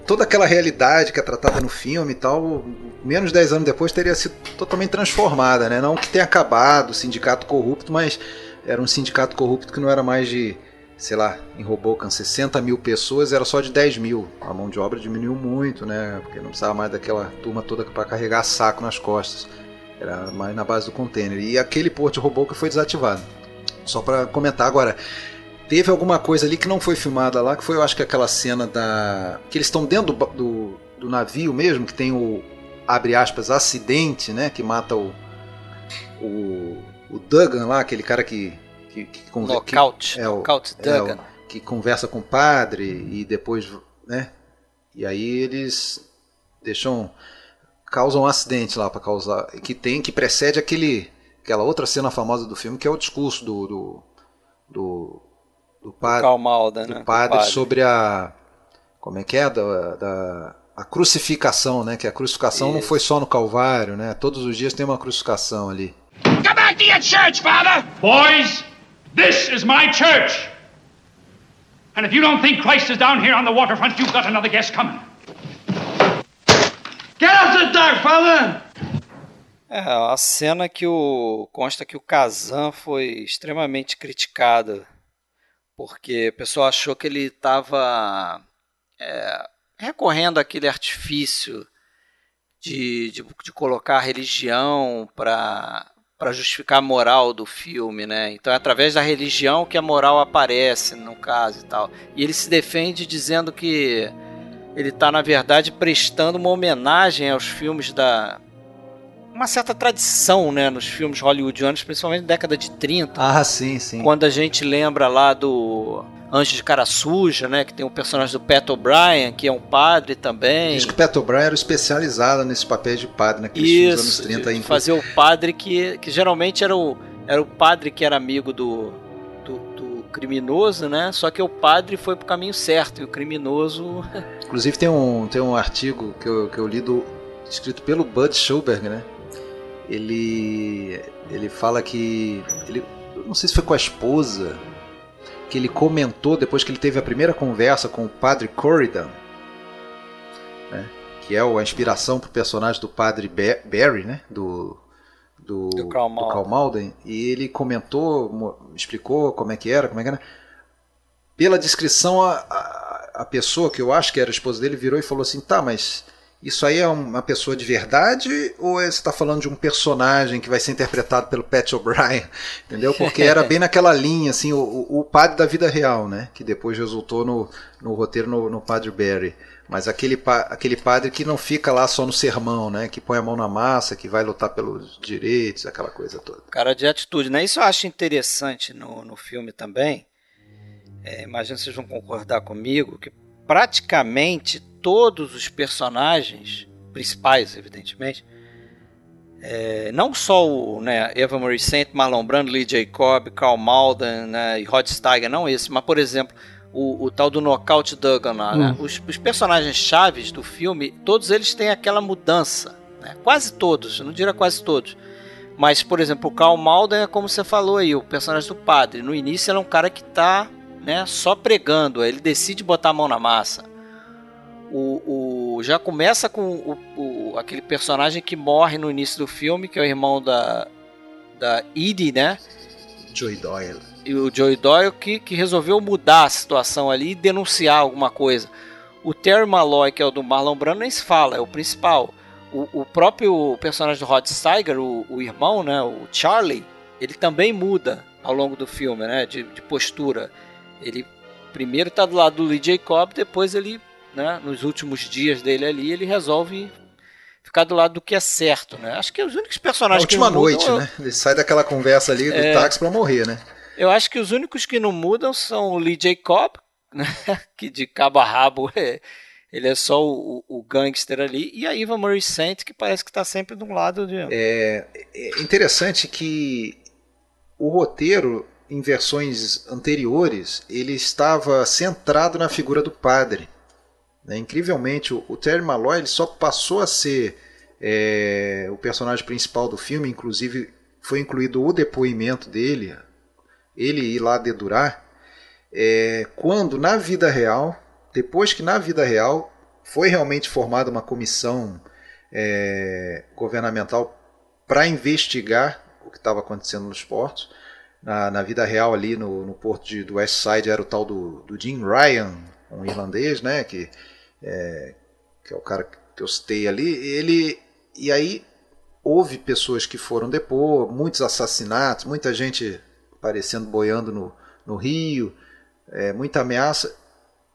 toda aquela realidade que é tratada no filme e tal, menos de 10 anos depois teria sido totalmente transformada, né? Não que tenha acabado o sindicato corrupto, mas era um sindicato corrupto que não era mais de, sei lá, em Robocan 60 mil pessoas, era só de 10 mil. A mão de obra diminuiu muito, né? Porque não precisava mais daquela turma toda para carregar saco nas costas. Era mais na base do container. E aquele porto de Robocan foi desativado. Só para comentar agora, teve alguma coisa ali que não foi filmada lá, que foi, eu acho que aquela cena da. que eles estão dentro do, do, do, navio mesmo, que tem o. abre aspas, acidente, né? Que mata o. o o Duggan lá, aquele cara que. que, que Knockout. Que, é, o, Knockout Duggan. É o, que conversa com o padre e depois. né? E aí eles deixam. causam um acidente lá para causar. que tem, que precede aquele. aquela outra cena famosa do filme, que é o discurso do. do, do, do, padre, do né? padre, padre sobre a. Como é que é? Da, da a crucificação, né? Que a crucificação Isso. não foi só no Calvário, né? Todos os dias tem uma crucificação ali. Go back to your church, Father! Boys, this is my church. And if you don't think Christ is down here on the waterfront, you've got another guest coming. Get out the dark, Father! É, a cena que o. consta que o Kazan foi extremamente criticado. Porque o pessoal achou que ele estava é, recorrendo àquele artifício de, de, de colocar a religião para para justificar a moral do filme, né? Então é através da religião que a moral aparece, no caso e tal. E ele se defende dizendo que ele está na verdade prestando uma homenagem aos filmes da uma certa tradição, né, nos filmes hollywoodianos, principalmente na década de 30. Ah, sim, sim. Quando a gente lembra lá do Anjo de Cara Suja, né? Que tem o personagem do Pat O'Brien, que é um padre também. Diz que o Pat O'Brien era especializado nesse papel de padre naqueles Isso, filmes anos 30. Isso, fazer o padre que, que geralmente era o, era o padre que era amigo do, do, do, criminoso, né? Só que o padre foi pro caminho certo e o criminoso... Inclusive tem um, tem um artigo que eu, que eu li do, escrito pelo Bud Schulberg, né? Ele, ele fala que... Ele, não sei se foi com a esposa que ele comentou depois que ele teve a primeira conversa com o padre Corridan, né, que é a inspiração para o personagem do padre Barry, né, do, do, do, Karl do Karl Malden, e ele comentou, explicou como é que era, como é que era. Pela descrição, a, a, a pessoa que eu acho que era a esposa dele virou e falou assim: tá, mas isso aí é uma pessoa de verdade ou é, você está falando de um personagem que vai ser interpretado pelo Pat O'Brien? Entendeu? Porque era bem naquela linha, assim, o, o padre da vida real, né? Que depois resultou no, no roteiro no, no Padre Barry. Mas aquele, aquele padre que não fica lá só no sermão, né? Que põe a mão na massa, que vai lutar pelos direitos, aquela coisa toda. Cara de atitude, né? Isso eu acho interessante no, no filme também. É, imagino que vocês vão concordar comigo que praticamente todos os personagens principais, evidentemente, é, não só o né, Eva Marie Saint, Marlon Brando, Lee Jacob, Carl Malden né, e Rod Steiger, não esse, mas por exemplo o, o tal do Knockout Duggan né? hum. os, os, personagens chaves do filme, todos eles têm aquela mudança, né? quase todos, eu não diria quase todos. Mas, por exemplo, o Carl Malden é como você falou aí, o personagem do padre. No início ele é um cara que está né, só pregando, ele decide botar a mão na massa o, o já começa com o, o, aquele personagem que morre no início do filme, que é o irmão da, da Edie, né? Joy Doyle. E o Joy Doyle que, que resolveu mudar a situação ali e denunciar alguma coisa. O Terry Malloy, que é o do Marlon Brando, nem se fala, é o principal. O, o próprio personagem do Rod Steiger, o, o, irmão, né, o Charlie, ele também muda ao longo do filme, né, de, de postura. Ele primeiro está do lado do Lee Jacob, depois ele né, nos últimos dias dele ali, ele resolve ficar do lado do que é certo, né? Acho que os únicos personagens que não noite, mudam, né? Ele sai daquela conversa ali do é, táxi para morrer, né? Eu acho que os únicos que não mudam são o Lee Jacob, né? que de cabo a rabo é, ele é só o, o, gangster ali, e a Marie Saint, que parece que está sempre de um lado de... É, é interessante que o roteiro, em versões anteriores, ele estava centrado na figura do padre. Né? Incrivelmente, o, o Terry Malloy ele só passou a ser é, o personagem principal do filme, inclusive foi incluído o depoimento dele, ele ir lá dedurar, é, quando na vida real, depois que na vida real foi realmente formada uma comissão é, governamental para investigar o que estava acontecendo nos portos. Na, na, vida real ali no, no porto de, do West Side era o tal do, do Jim Ryan, um irlandês, né, que é, que é o cara que eu citei ali, ele e aí houve pessoas que foram depor, muitos assassinatos, muita gente aparecendo boiando no, no rio, é, muita ameaça.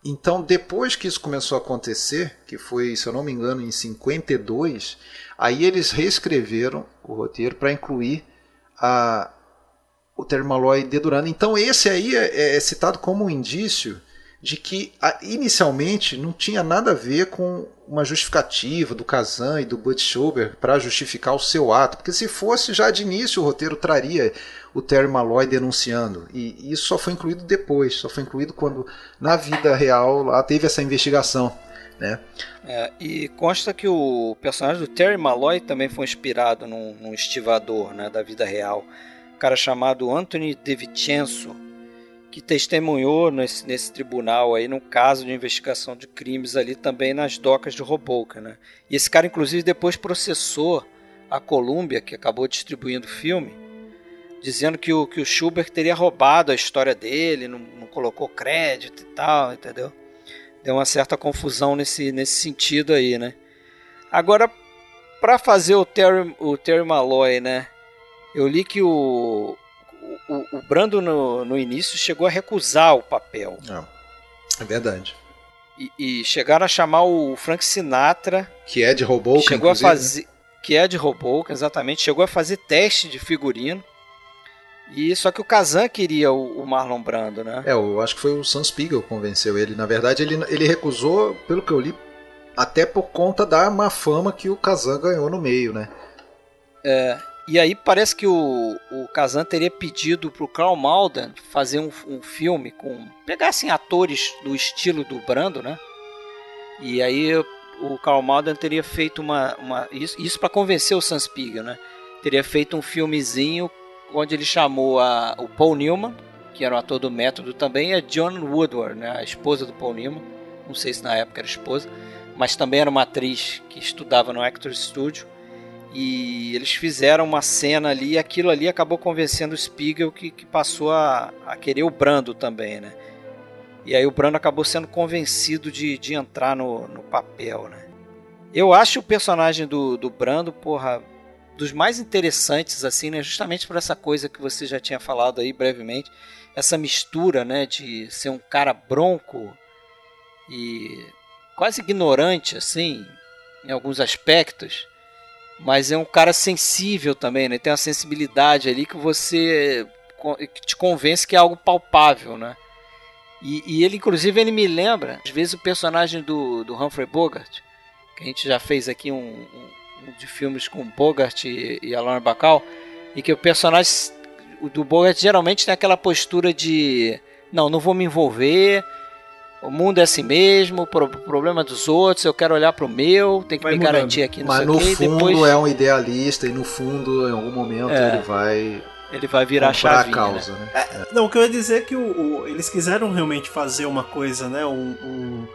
Então, depois que isso começou a acontecer, que foi, se eu não me engano, em 52, aí eles reescreveram o roteiro para incluir a, o Termaloy dedurando. Então, esse aí é, é citado como um indício de que inicialmente não tinha nada a ver com uma justificativa do Kazan e do Bud Schober para justificar o seu ato, porque se fosse já de início o roteiro traria o Terry Malloy denunciando, e isso só foi incluído depois, só foi incluído quando na vida real lá teve essa investigação. Né? É, e consta que o personagem do Terry Malloy também foi inspirado num, num estivador né, da vida real, um cara chamado Anthony DeVincenzo, que testemunhou nesse, nesse tribunal aí no caso de investigação de crimes ali também nas docas de Hoboken, né? E esse cara inclusive depois processou a Columbia, que acabou distribuindo o filme, dizendo que o, que o Schubert teria roubado a história dele, não, não colocou crédito e tal, entendeu? Deu uma certa confusão nesse, nesse sentido aí, né? Agora, para fazer o Terry, o Terry Malloy, né? Eu li que o, o, o Brando no, no início chegou a recusar o papel. Não, é verdade. E, e chegaram a chamar o Frank Sinatra. Que é de robô, chegou a fazer Que é de robô, exatamente. Chegou a fazer teste de figurino. E só que o Kazan queria o, o, Marlon Brando, né? É, eu acho que foi o Sam Spiegel que convenceu ele. Na verdade, ele, ele recusou, pelo que eu li, até por conta da má fama que o Kazan ganhou no meio, né? É, e aí parece que o, o Kazan teria pedido pro Carl Malden fazer um, um filme com. pegassem atores do estilo do Brando, né? E aí o Carl Malden teria feito uma. uma isso isso para convencer o Sam Spiegel, né? Teria feito um filmezinho onde ele chamou a, o Paul Newman, que era o ator do método também, e a John Woodward, né? A esposa do Paul Newman. Não sei se na época era esposa, mas também era uma atriz que estudava no Actors Studio e eles fizeram uma cena ali e aquilo ali acabou convencendo o Spiegel que, que passou a, a, querer o Brando também, né? E aí o Brando acabou sendo convencido de, de entrar no, no papel, né? Eu acho o personagem do, do Brando, porra, dos mais interessantes, assim, né? Justamente por essa coisa que você já tinha falado aí brevemente. Essa mistura, né? De ser um cara bronco e quase ignorante, assim, em alguns aspectos mas é um cara sensível também, né? Tem uma sensibilidade ali que você que te convence que é algo palpável, né? E, e, ele, inclusive, ele me lembra, às vezes, o personagem do, do Humphrey Bogart, que a gente já fez aqui um, um, um de filmes com Bogart e, e a Lauren Bacall, e que o personagem do Bogart geralmente tem aquela postura de não, não vou me envolver, o mundo é assim mesmo, o problema dos outros, eu quero olhar para o meu, tem que vai me mudando. garantir aqui no Mas no fundo depois... é um idealista e no fundo, em algum momento, é. ele vai. Ele vai virar chave. a causa, né? né? É, não, o que eu ia dizer é que o, o, eles quiseram realmente fazer uma coisa, né? Um, um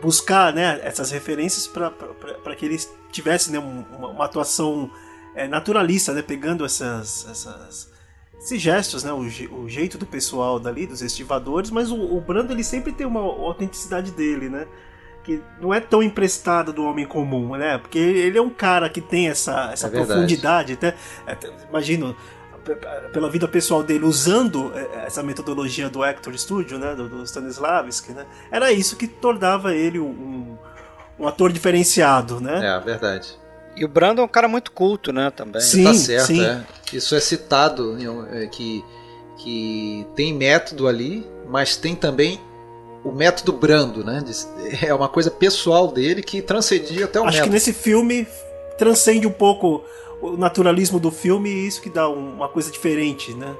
buscar né, essas referências para que eles tivessem né, uma, uma atuação é, naturalista, né? Pegando essas, essas esses gestos, né? O, o, jeito do pessoal dali, dos estivadores, mas o, o, Brando ele sempre tem uma autenticidade dele, né? Que não é tão emprestada do homem comum, né? Porque ele é um cara que tem essa, essa é profundidade, até, até imagino pela vida pessoal dele usando é, essa metodologia do Actor Studio, né, do, do Stanislavski, né, era isso que tornava ele um, um ator diferenciado, né? É, verdade. E o Brando é um cara muito culto, né, também. Sim, tá certo, sim. É. Isso é citado, é, que, que tem método ali, mas tem também o método Brando, né? É uma coisa pessoal dele que transcendia até o Acho método. que nesse filme transcende um pouco o naturalismo do filme e isso que dá uma coisa diferente, né?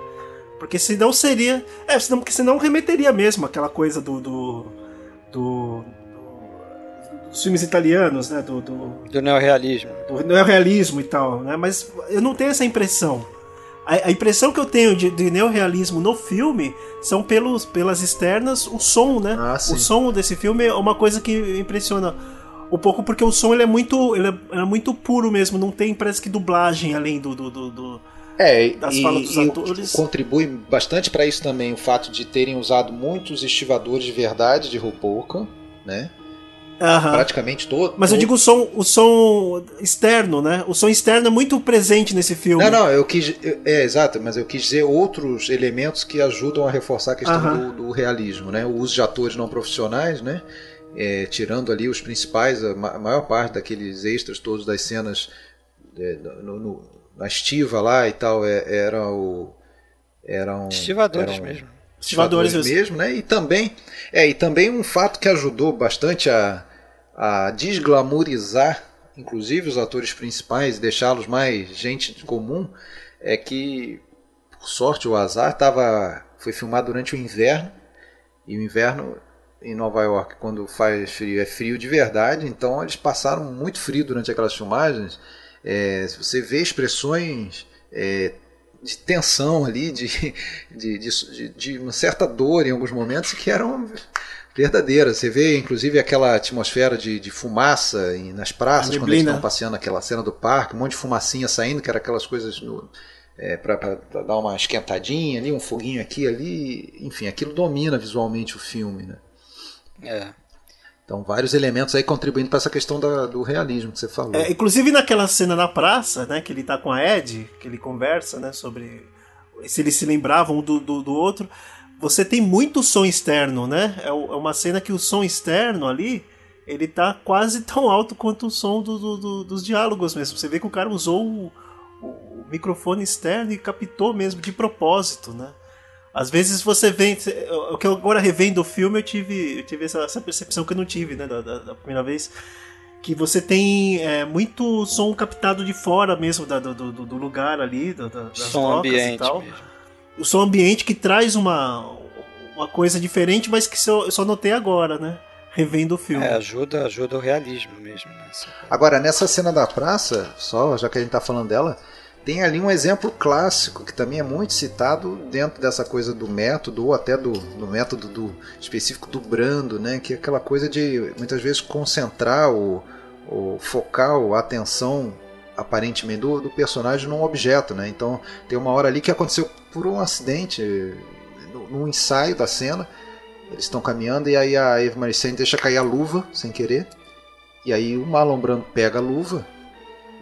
Porque senão seria. É, senão, porque senão remeteria mesmo aquela coisa do, do, do dos filmes italianos, né? Do, do, do neorrealismo. Do neorrealismo e tal, né? Mas eu não tenho essa impressão. A, a impressão que eu tenho de, de neorrealismo no filme são pelos, pelas externas, o som, né? Ah, o som desse filme é uma coisa que impressiona um pouco porque o som ele é muito ele é, é muito puro mesmo, não tem parece que dublagem além do, do, do, do é, das e, falas dos e atores. Contribui bastante para isso também o fato de terem usado muitos estivadores de verdade de Rupoka, né? Uhum. Praticamente todo. Mas eu digo o som, o som externo, né? O som externo é muito presente nesse filme. Não, não, eu quis. É, exato, mas eu quis dizer outros elementos que ajudam a reforçar a questão uhum. do, do, realismo, né? O uso de atores não profissionais, né? É, tirando ali os principais, a maior parte daqueles extras todos das cenas é, no, no, na estiva lá e tal, é, era o. Eram. Estivadores eram, mesmo estivadores mesmo, né? E também, é, e também um fato que ajudou bastante a, a desglamorizar, inclusive os atores principais, deixá-los mais gente comum, é que, por sorte ou azar, tava, foi filmado durante o inverno, e o inverno em Nova York, quando faz frio, é frio de verdade, então eles passaram muito frio durante aquelas filmagens. É, você vê expressões é, de tensão ali, de, de, de, de, uma certa dor em alguns momentos, que eram verdadeira. Você vê, inclusive, aquela atmosfera de, de fumaça nas praças, quando eles estão passeando aquela cena do parque, um monte de fumacinha saindo, que era aquelas coisas no, é, para dar uma esquentadinha ali, um foguinho aqui ali. Enfim, aquilo domina visualmente o filme. Né? É. Então, vários elementos aí contribuindo para essa questão da, do realismo que você falou. É, inclusive naquela cena na praça, né, que ele tá com a Ed, que ele conversa, né, sobre se eles se lembravam um do, do, do outro você tem muito som externo, né? É, é uma cena que o som externo ali ele tá quase tão alto quanto o som do, do, dos diálogos mesmo. Você vê que o cara usou o, o, microfone externo e captou mesmo de propósito, né? Às vezes você vê. O que eu agora revendo o filme, eu tive, eu tive essa, essa percepção que eu não tive, né? Da, da, da primeira vez. Que você tem é, muito som captado de fora mesmo da, do, do, lugar ali, da, das som ambiente e tal. Mesmo o som ambiente que traz uma, uma coisa diferente, mas que só, só notei agora, né? Revendo o filme. É, ajuda, ajuda o realismo mesmo. Né? Agora, nessa cena da praça, só já que a gente tá falando dela, tem ali um exemplo clássico que também é muito citado dentro dessa coisa do método, ou até do, do método do específico do Brando, né? Que é aquela coisa de muitas vezes concentrar o, o focal, a atenção aparentemente do, do personagem num objeto, né? Então tem uma hora ali que aconteceu por um acidente, no ensaio da cena, eles estão caminhando e aí a Eva Maricene deixa cair a luva sem querer. E aí o Marlon Brando pega a luva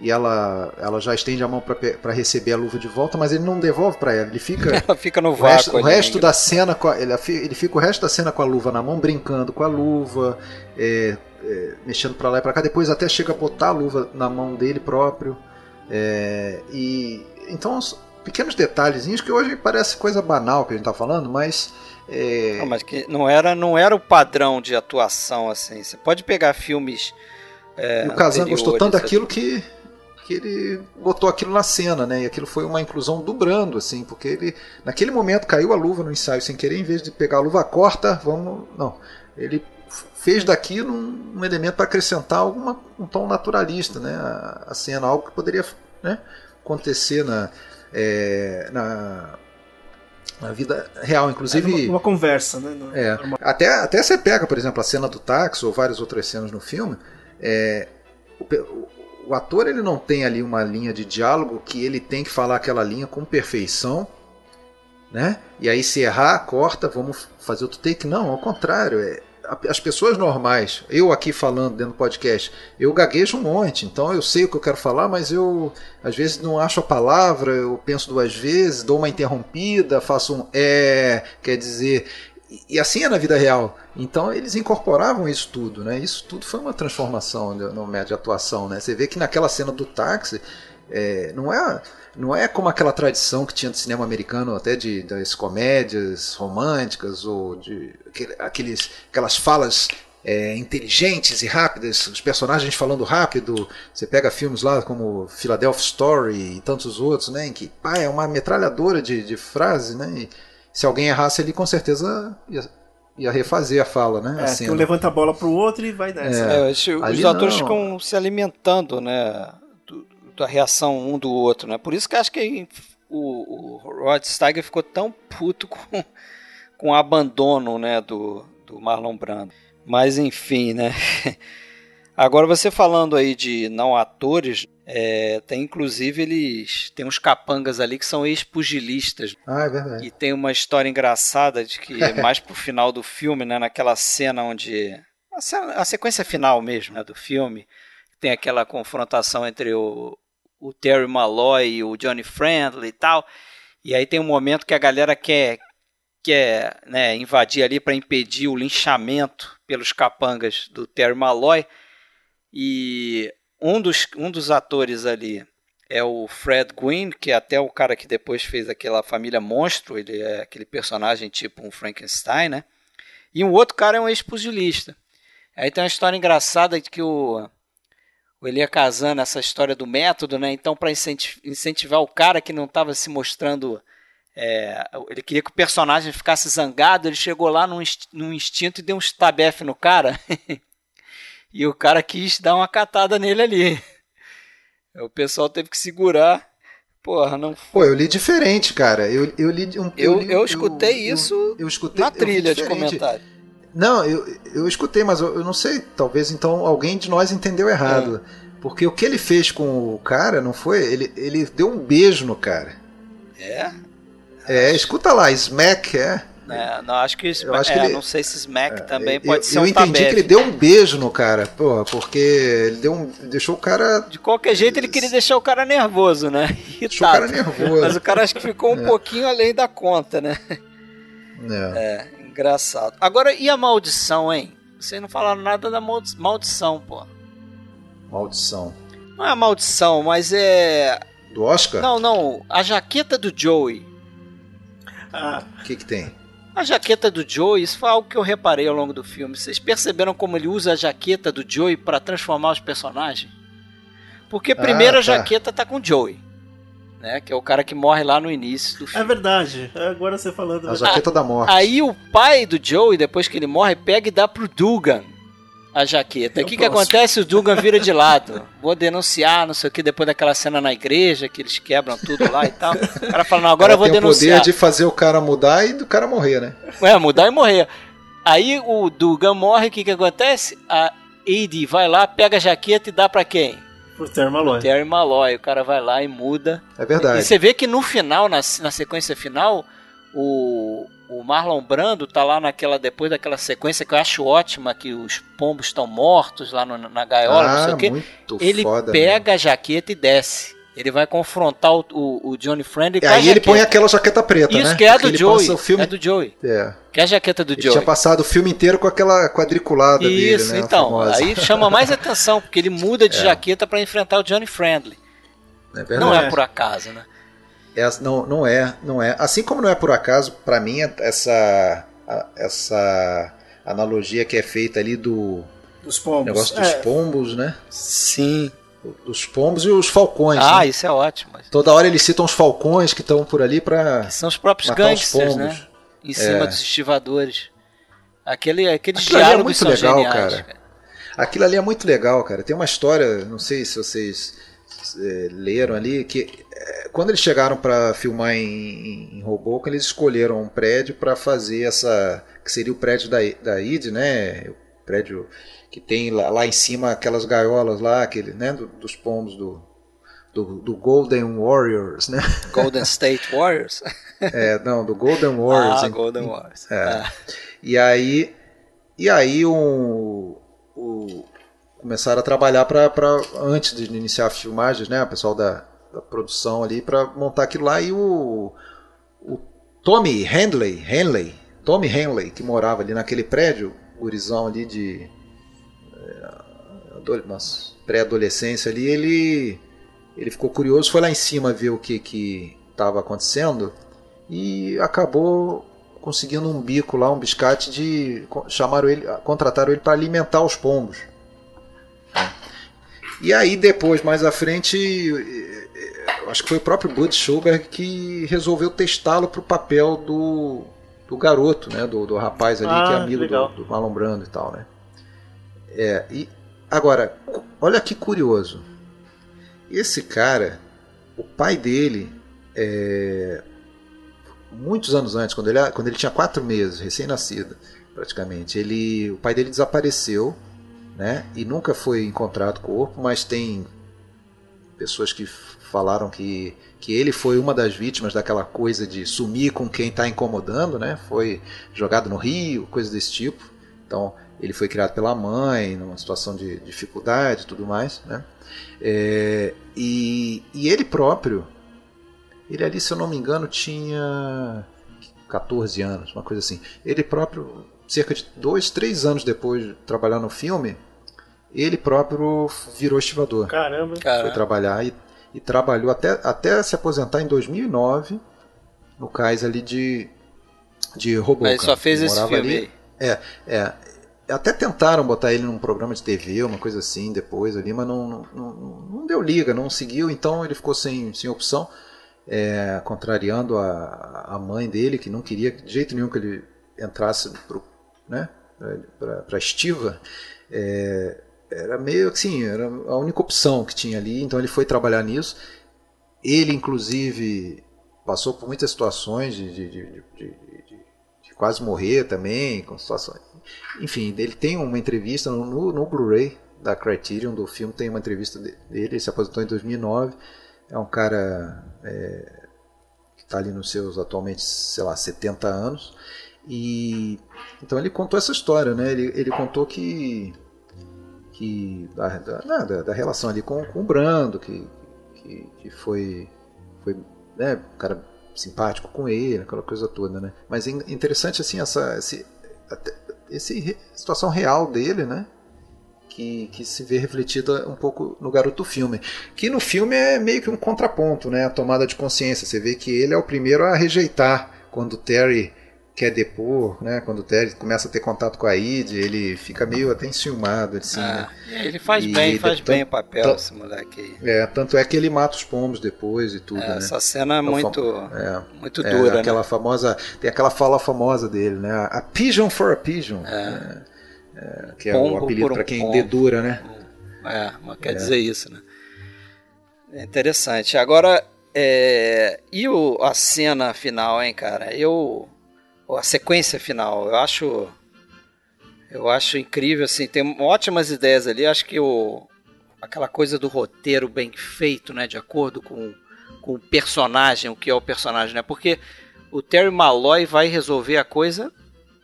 e ela, ela já estende a mão para receber a luva de volta, mas ele não devolve para ela. Ele fica. Ela fica no vácuo. O resto, o resto da cena, a, ele, ele fica o resto da cena com a luva na mão, brincando com a luva, é, é, mexendo para lá e para cá. Depois até chega a botar a luva na mão dele próprio. É, e então pequenos detalhezinhos que hoje parece coisa banal que a gente está falando, mas é... Não, mas que não era não era o padrão de atuação assim. Você pode pegar filmes é, e o Kazan gostou tanto daquilo que que ele botou aquilo na cena, né? E aquilo foi uma inclusão do Brando, assim, porque ele naquele momento caiu a luva no ensaio sem querer, em vez de pegar a luva corta, vamos, não, ele fez daquilo um, um elemento para acrescentar alguma, um tom naturalista, né? A, a, cena, algo que poderia né, acontecer na, é, na, na vida real, inclusive. É uma, uma, conversa, né? No, é, até, até você pega, por exemplo, a cena do táxi ou várias outras cenas no filme. É, o, o ator ele não tem ali uma linha de diálogo que ele tem que falar aquela linha com perfeição, né? E aí se errar, corta, vamos fazer outro take. Não, ao contrário, é, as pessoas normais, eu aqui falando dentro do podcast, eu gaguejo um monte, então eu sei o que eu quero falar, mas eu às vezes não acho a palavra, eu penso duas vezes, dou uma interrompida, faço um é, quer dizer, e assim é na vida real. Então eles incorporavam isso tudo, né? Isso tudo foi uma transformação no médio de atuação, né? Você vê que naquela cena do táxi, é, não é não é como aquela tradição que tinha do cinema americano, até de das comédias românticas ou de aqueles, aquelas falas é, inteligentes e rápidas, os personagens falando rápido. Você pega filmes lá como Philadelphia Story e tantos outros, né, em que pá, é uma metralhadora de, de frases, né? E se alguém errasse ali, com certeza ia, ia refazer a fala, né? É, assim, um levanta a bola pro outro e vai nessa. É, os atores não. ficam se alimentando, né? da reação um do outro, né? Por isso que acho que o, o Rod Steiger ficou tão puto com, com o abandono, né, do, do Marlon Brando. Mas enfim, né? Agora você falando aí de não atores, é, tem inclusive eles tem uns capangas ali que são ex-pugilistas. Ah, é verdade. E tem uma história engraçada de que mais pro final do filme, né, naquela cena onde a sequência final mesmo, né, do filme, tem aquela confrontação entre o, o Terry Malloy e o Johnny Friendly e tal. E aí tem um momento que a galera quer, quer né, invadir ali para impedir o linchamento pelos capangas do Terry Malloy. E um dos, um dos atores ali é o Fred Gwynn, que é até o cara que depois fez aquela família monstro, ele é aquele personagem tipo um Frankenstein, né? E um outro cara é um ex-pugilista. Aí tem uma história engraçada de que o o Elia Kazan nessa história do método, né? Então, para incentivar o cara que não estava se mostrando. É, ele queria que o personagem ficasse zangado, ele chegou lá num, instinto e deu um stabef no cara. e o cara quis dar uma catada nele ali. O pessoal teve que segurar. Porra, não. Pô, eu li diferente, cara. Eu, eu li um. Eu, eu, eu escutei eu, isso eu, escutei, na trilha de comentário. Não, eu, eu escutei, mas eu, eu não sei. Talvez então alguém de nós entendeu errado. Porque o que ele fez com o cara não foi. Ele, ele deu um beijo no cara. É? É, escuta lá, Smack, é. É, não, acho que, Eu acho é, que ele- não sei se Smack também Eu- pode ser eu um entendi tabef. que ele deu um beijo no cara, porra, porque ele deu um, deixou o cara, De qualquer jeito, ele queria deixar o cara nervoso, né? deixou o cara Irritado. nervoso. Mas o cara acho que ficou um pouquinho além da conta, né? É. É, engraçado. Agora, e a maldição, hein? Vocês não falaram nada da maldi- maldição, pô. Maldição. Não é a maldição, mas é. Do Oscar? Não, não. A jaqueta do Joey. Ah, O que que tem? A jaqueta do Joey, isso foi algo que eu reparei ao longo do filme. Vocês perceberam como ele usa a jaqueta do Joey para transformar os personagens? Porque primeiro Ah, a tá. jaqueta tá com o Joey, né? Que é o cara que morre lá no início do é filme. verdade. Agora você falando. A jaqueta da morte. Aí o pai do Joey, depois que ele morre, pega e dá pro Dugan a jaqueta. O o que, que acontece? O Dugan vira de lado. Vou denunciar, não sei o que, depois daquela cena na igreja, que eles quebram tudo lá e tal. O cara fala, não, agora eu vou tem o denunciar. poder de fazer o cara mudar e do cara morrer, né? É, mudar e morrer. Aí o Dugan morre, o que que acontece? A Edie vai lá, pega a jaqueta e dá pra quem? Por Termalói. Terry Malloy. O cara vai lá e muda. É verdade. E você vê que no final, na, na sequência final, o, o Marlon Brando tá lá naquela, depois daquela sequência que eu acho ótima, que os pombos estão mortos lá no- na gaiola, não sei ah, o quê. Ele foda. pega a jaqueta e desce. Ele vai confrontar o, o, o Johnny Friendly E com a aí ele põe aquela jaqueta preta, Isso né? que é a do Joey. o filme... É do Joey. É. Que é a jaqueta do Ele Joey. tinha passado o filme inteiro com aquela quadriculada dele, Isso, né? a então. Aí chama mais atenção, porque ele muda de jaqueta pra enfrentar o Johnny Friendly. É. Não é É. por acaso, né? É, não, não é, não é. Assim como não é por acaso, pra mim, essa, essa analogia que é feita ali do Dos pombos. negócio dos É, pombos, né? Sim. Dos pombos e os falcões. Ah, né? isso é ótimo. Toda hora eles citam os falcões que estão por ali pra. São os próprios os gangsters, pombos. né? Em cima É. dos estivadores. Aquele, aqueles Aquilo ali é diálogos muito são legal, geniais. cara. Aquilo ali é muito legal, cara. Tem uma história, não sei se vocês é, leram ali, que é, quando eles chegaram pra filmar em, em Hoboken, eles escolheram um prédio pra fazer essa. que seria o prédio da, da ID, né? O prédio que tem lá, lá em cima aquelas gaiolas lá, aquele, né? do- dos pombos do, do, do Golden Warriors, né? Golden State Warriors. É, não, do Golden Warriors. ah, em- Golden Warriors. É. Ah. E aí, e aí um, o, começaram a trabalhar para antes de iniciar as filmagens, né? O pessoal da, da produção ali para montar aquilo lá e o, o Tommy Henley, Henley, Tommy Henley que morava ali naquele prédio, gurizão ali de nossa, pré-adolescência ali, ele ele ficou curioso, foi lá em cima ver o que que estava acontecendo e acabou conseguindo um bico lá, um biscate de chamaram ele, contrataram ele para alimentar os pombos. E aí depois, mais à frente, eh, eh, acho que foi o próprio Bud Schulberg que resolveu testá-lo para o papel do, do garoto, né, do, do rapaz ali que é Ah, amigo do, legal. do Marlon Brando e tal, né. É, e agora, olha que curioso. Esse cara, o pai dele, é, muitos anos antes, quando ele, quando ele tinha quatro meses, recém-nascido, praticamente, ele, o pai dele desapareceu, né? E nunca foi encontrado corpo, mas tem pessoas que falaram que, que ele foi uma das vítimas daquela coisa de sumir com quem está incomodando, né? Foi jogado no rio, coisa desse tipo. Então ele foi criado pela mãe, numa situação de dificuldade tudo mais, né? É, e, e ele próprio, ele ali, se eu não me engano, tinha 14 anos, uma coisa assim. Ele próprio, cerca de dois, três anos depois de trabalhar no filme, ele próprio virou estivador. Caramba. Foi Cara, trabalhar e, e trabalhou até, até se aposentar em 2009 no cais ali de, de Hoboken. mas só fez Ele esse filme ali. aí. É, até tentaram botar ele num programa de TV, uma coisa assim, depois ali, mas não, não, não, não deu liga, não seguiu, então ele ficou sem, sem opção, é, contrariando a, a mãe dele, que não queria de jeito nenhum que ele entrasse pro, né, para estiva. É, era meio assim, era a única opção que tinha ali, então ele foi trabalhar nisso. Ele, inclusive, passou por muitas situações de, de, de, de- quase morrer também, com situações. Enfim, ele tem uma entrevista no, no, no Blu-ray da Criterion do filme, tem uma entrevista dele, ele se aposentou em 2009. É um cara é, que está ali nos seus atualmente, sei lá, 70 anos. E então ele contou essa história, né? Ele, ele contou que que da, da, da, relação ali com, com o Brando, que, que, que foi foi né, um cara simpático com ele, aquela coisa toda, né? Mas é interessante assim essa esse, esse situação real dele, né? Que, que se vê refletida um pouco no garoto filme. Que no filme é meio que um contraponto, né? A tomada de consciência. Você vê que ele é o primeiro a rejeitar quando o Terry quer depor, né? Quando o Terry começa a ter contato com a Id, ele fica meio até enciumado, assim, ah, né? Ele faz e bem, faz bem o papel, esse moleque aí. É, tanto é que ele mata os pombos depois e tudo, é, né? Essa cena é muito, é, muito é, dura, aquela né? famosa, tem aquela fala famosa dele, né? A pigeon for a pigeon. É. Né? É, que é Pombo o apelido para quem dedura, né? É, mas quer dizer isso, né? É interessante. Agora, é... e o, a cena final, hein, cara? Eu a sequência final. Eu acho eu acho incrível assim, tem ótimas ideias ali. Acho que o aquela coisa do roteiro bem feito, né, de acordo com, com o personagem, o que é o personagem, né? Porque o Terry Malloy vai resolver a coisa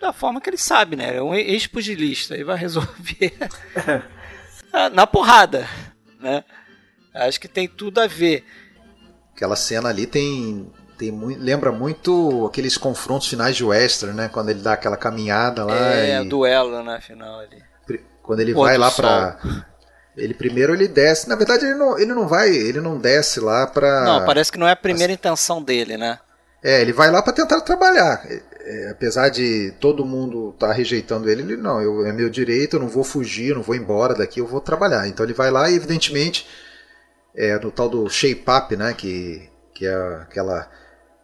da forma que ele sabe, né? É um ex-pugilista e vai resolver na porrada, né? Acho que tem tudo a ver. Aquela cena ali tem tem muito, lembra muito aqueles confrontos finais de western, né? Quando ele dá aquela caminhada lá. É, e... duelo, né? Final ali. Quando ele Pô, vai lá para ele primeiro ele desce. Na verdade ele não, ele não vai, ele não desce lá para. Não, parece que não é a primeira intenção dele, né? É, ele vai lá para tentar trabalhar. É, é, apesar de todo mundo estar tá rejeitando ele, ele não, eu, é meu direito, eu não vou fugir, eu não vou embora daqui, eu vou trabalhar. Então ele vai lá e evidentemente é no tal do shape up, né, que que é aquela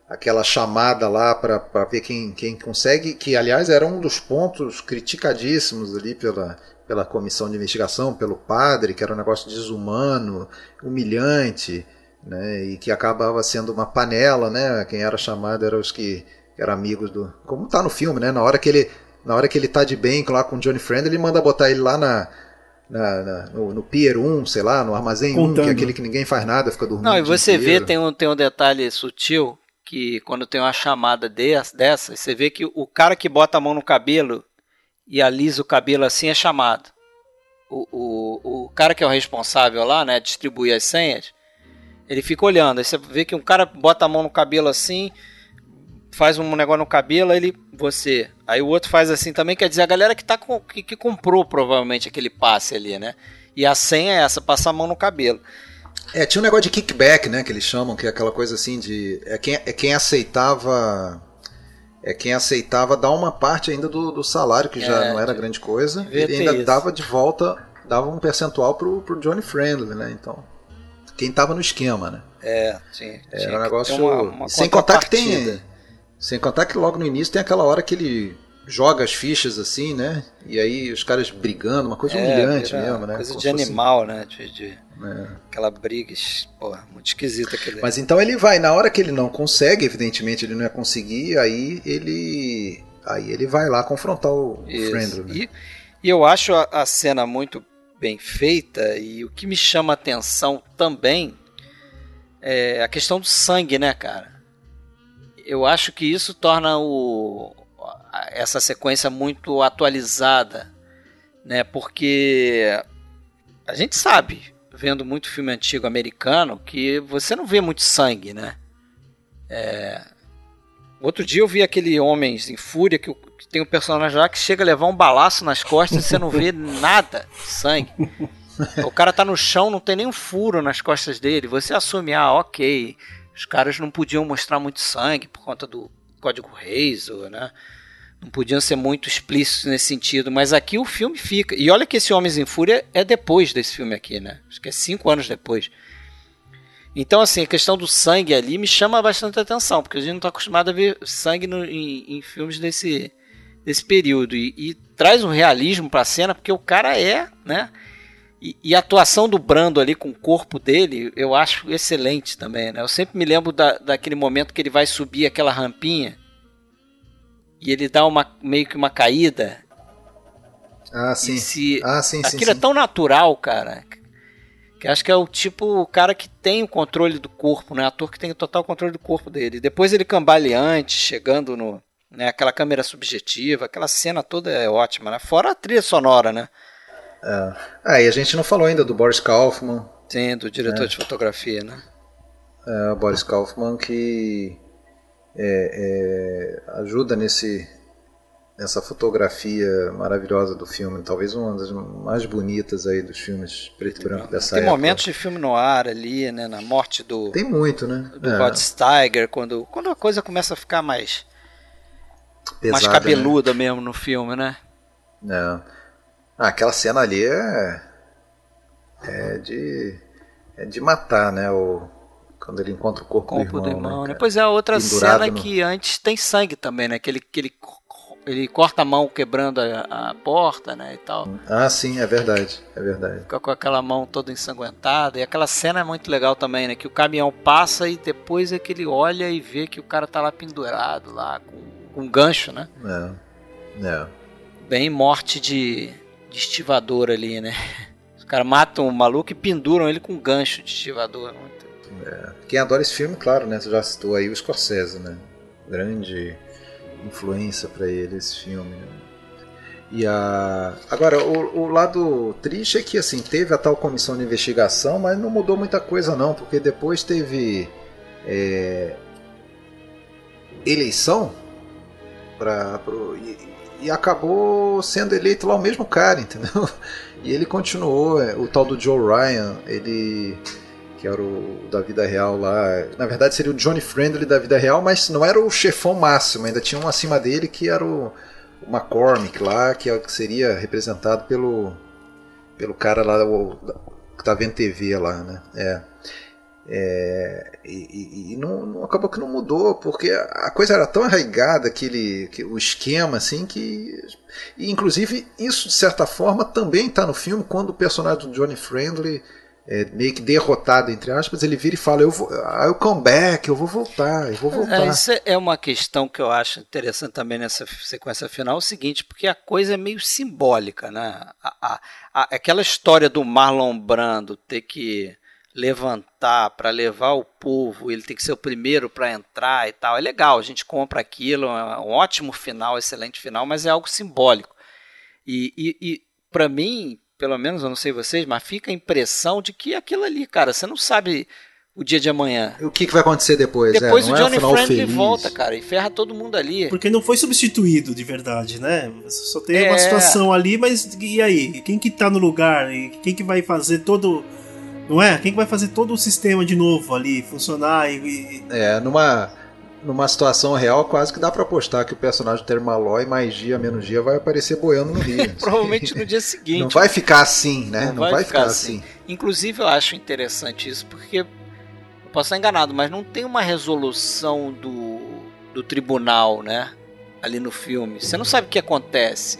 aquela chamada lá para ver quem, quem consegue, que aliás era um dos pontos criticadíssimos ali pela, pela comissão de investigação, pelo padre, que era um negócio desumano, humilhante, né, e que acabava sendo uma panela, né, quem era chamado eram os que eram amigos do... Como tá no filme, né, na hora que ele, na hora que ele tá de bem lá com o Johnny Friend, ele manda botar ele lá na, na, na, no, no, Pier 1, sei lá, no Armazém Contando. 1, que é aquele que ninguém faz nada, fica dormindo. Não, e você vê, tem um, tem um detalhe sutil, que quando tem uma chamada dessa, você vê que o cara que bota a mão no cabelo e alisa o cabelo assim é chamado. O, o, o cara que é o responsável lá, né, distribuir as senhas, ele fica olhando. Aí você vê que um cara bota a mão no cabelo assim, faz um negócio no cabelo, aí ele, você. Aí o outro faz assim também, quer dizer, a galera que, tá com, que, que comprou provavelmente aquele passe ali, né? E a senha é essa, passar a mão no cabelo. É, tinha um negócio de kickback, né, que eles chamam, que é aquela coisa assim de. É quem, é quem aceitava. É quem aceitava dar uma parte ainda do, do salário, que já é, não era grande coisa, e ainda isso. dava de volta, dava um percentual pro, pro Johnny Friendly, né? Então. Quem tava no esquema, né? É, sim. Era um negócio. Uma, uma sem contar que tem. Sem contar que logo no início tem aquela hora que ele joga as fichas assim, né? E aí os caras brigando, uma coisa é, humilhante mesmo, né? Coisa de animal, né? De, de é. Aquela briga, pô, muito esquisita aquele. Mas então ele vai, na hora que ele não consegue, evidentemente ele não ia conseguir, aí ele. Aí ele vai lá confrontar o Isso. Friendly. Né? E, e, eu acho a, a cena muito bem feita, e o que me chama a atenção também é a questão do sangue, né, cara? Eu acho que isso torna o, essa sequência muito atualizada, né? Porque a gente sabe, vendo muito filme antigo americano, que você não vê muito sangue, né? É... Outro dia eu vi aquele Homens em Fúria que, tem um personagem lá que chega a levar um balaço nas costas e você não vê nada de sangue. O cara tá no chão, não tem nenhum furo nas costas dele. Você assume, ah, ok, os caras não podiam mostrar muito sangue por conta do código Reis, ou, né? Não podiam ser muito explícitos nesse sentido, mas aqui o filme fica. E olha que esse Homens em Fúria é depois desse filme aqui, né? Acho que é cinco anos depois. Então, assim, a questão do sangue ali me chama bastante atenção, porque a gente não está acostumado a ver sangue no, em, em, filmes desse, desse período. E, e traz um realismo para a cena, porque o cara é, né? E, e, a atuação do Brando ali com o corpo dele, eu acho excelente também, né? Eu sempre me lembro da, daquele momento que ele vai subir aquela rampinha e ele dá uma meio que uma caída. Ah, sim. Se, ah, sim, aquilo sim, é tão natural, cara. Que acho que é o tipo o cara que tem o controle do corpo, né? Ator que tem o total controle do corpo dele. Depois ele cambaleante, chegando no. Né, aquela câmera subjetiva, aquela cena toda é ótima, né? Fora a trilha sonora, né? É. Ah, e a gente não falou ainda do Boris Kaufman. Sim, do diretor é. de fotografia, né? É, o Boris Kaufman que é, é, ajuda nesse nessa fotografia maravilhosa do filme, talvez uma das mais bonitas aí dos filmes preto e branco dessa Tem época. momentos de filme no ar ali, né, na morte do Tem muito, né? Do é. Rod Steiger, quando quando a coisa começa a ficar mais Pesada, mais cabeluda né? mesmo no filme, né? É. Ah, aquela cena ali é é de é de matar, né, o quando ele encontra o corpo, corpo do irmão. Do irmão né, Pois é, a outra Pendurado cena no... que antes tem sangue também, né? Que ele, que ele, ele corta a mão quebrando a, a, porta, né? E tal. Ah, sim, é verdade. É verdade. Fica com aquela mão toda ensanguentada. E aquela cena é muito legal também, né? Que o caminhão passa e depois é que ele olha e vê que o cara tá lá pendurado, lá, com, com um gancho, né? É. É. Bem morte de, de estivador ali, né? Os caras matam o maluco e penduram ele com um gancho de estivador. Muito é. Quem adora esse filme, claro, né? Você já citou aí o Scorsese, né? Grande influência para ele esse filme. Né? E a... Agora, o, o, lado triste é que assim, teve a tal comissão de investigação, mas não mudou muita coisa não, porque depois teve é... eleição para pro... e, e, acabou sendo eleito lá o mesmo cara, entendeu? E ele continuou, é, o tal do Joe Ryan, ele que era o da vida real lá. Na verdade seria o Johnny Friendly da vida real, mas não era o chefão máximo, ainda tinha um acima dele que era o, o McCormick lá, que, é, seria representado pelo, pelo cara lá o, que tá vendo TV lá, né? É. É, e, e não, não, acabou que não mudou, porque a coisa era tão arraigada, aquele, que, o esquema, assim, que. E, inclusive, isso de certa forma também está no filme, quando o personagem do Johnny Friendly é, meio que derrotado, entre aspas, ele vira e fala: Eu vou, I'll come back, eu vou voltar, eu vou é, voltar. É, isso é uma questão que eu acho interessante também nessa sequência final: é o seguinte, porque a coisa é meio simbólica, né? A, a, a, aquela história do Marlon Brando ter que levantar para levar o povo, ele tem que ser o primeiro para entrar e tal. É legal, a gente compra aquilo, é um ótimo final, excelente final, mas é algo simbólico. E, e, e para mim, pelo menos eu não sei vocês, mas fica a impressão de que aquilo ali, cara, você não sabe o dia de amanhã. O que, que vai acontecer depois? É, depois é, o Johnny é Friendly volta, cara, e ferra todo mundo ali. Porque não foi substituído de verdade, né? Só tem é... uma situação ali, mas e aí? Quem que tá no lugar? Quem que vai fazer todo. Não é? Quem que vai fazer todo o sistema de novo ali funcionar e. É, numa numa situação real, quase que dá para apostar que o personagem Termalói, mais dia, menos dia, vai aparecer boiando no rio. Provavelmente no dia seguinte. Não vai ficar assim, né? Não, não vai, vai, ficar, assim. assim. Inclusive, eu acho interessante isso, porque eu posso estar enganado, mas não tem uma resolução do, do tribunal, né? Ali no filme. Você não sabe o que acontece.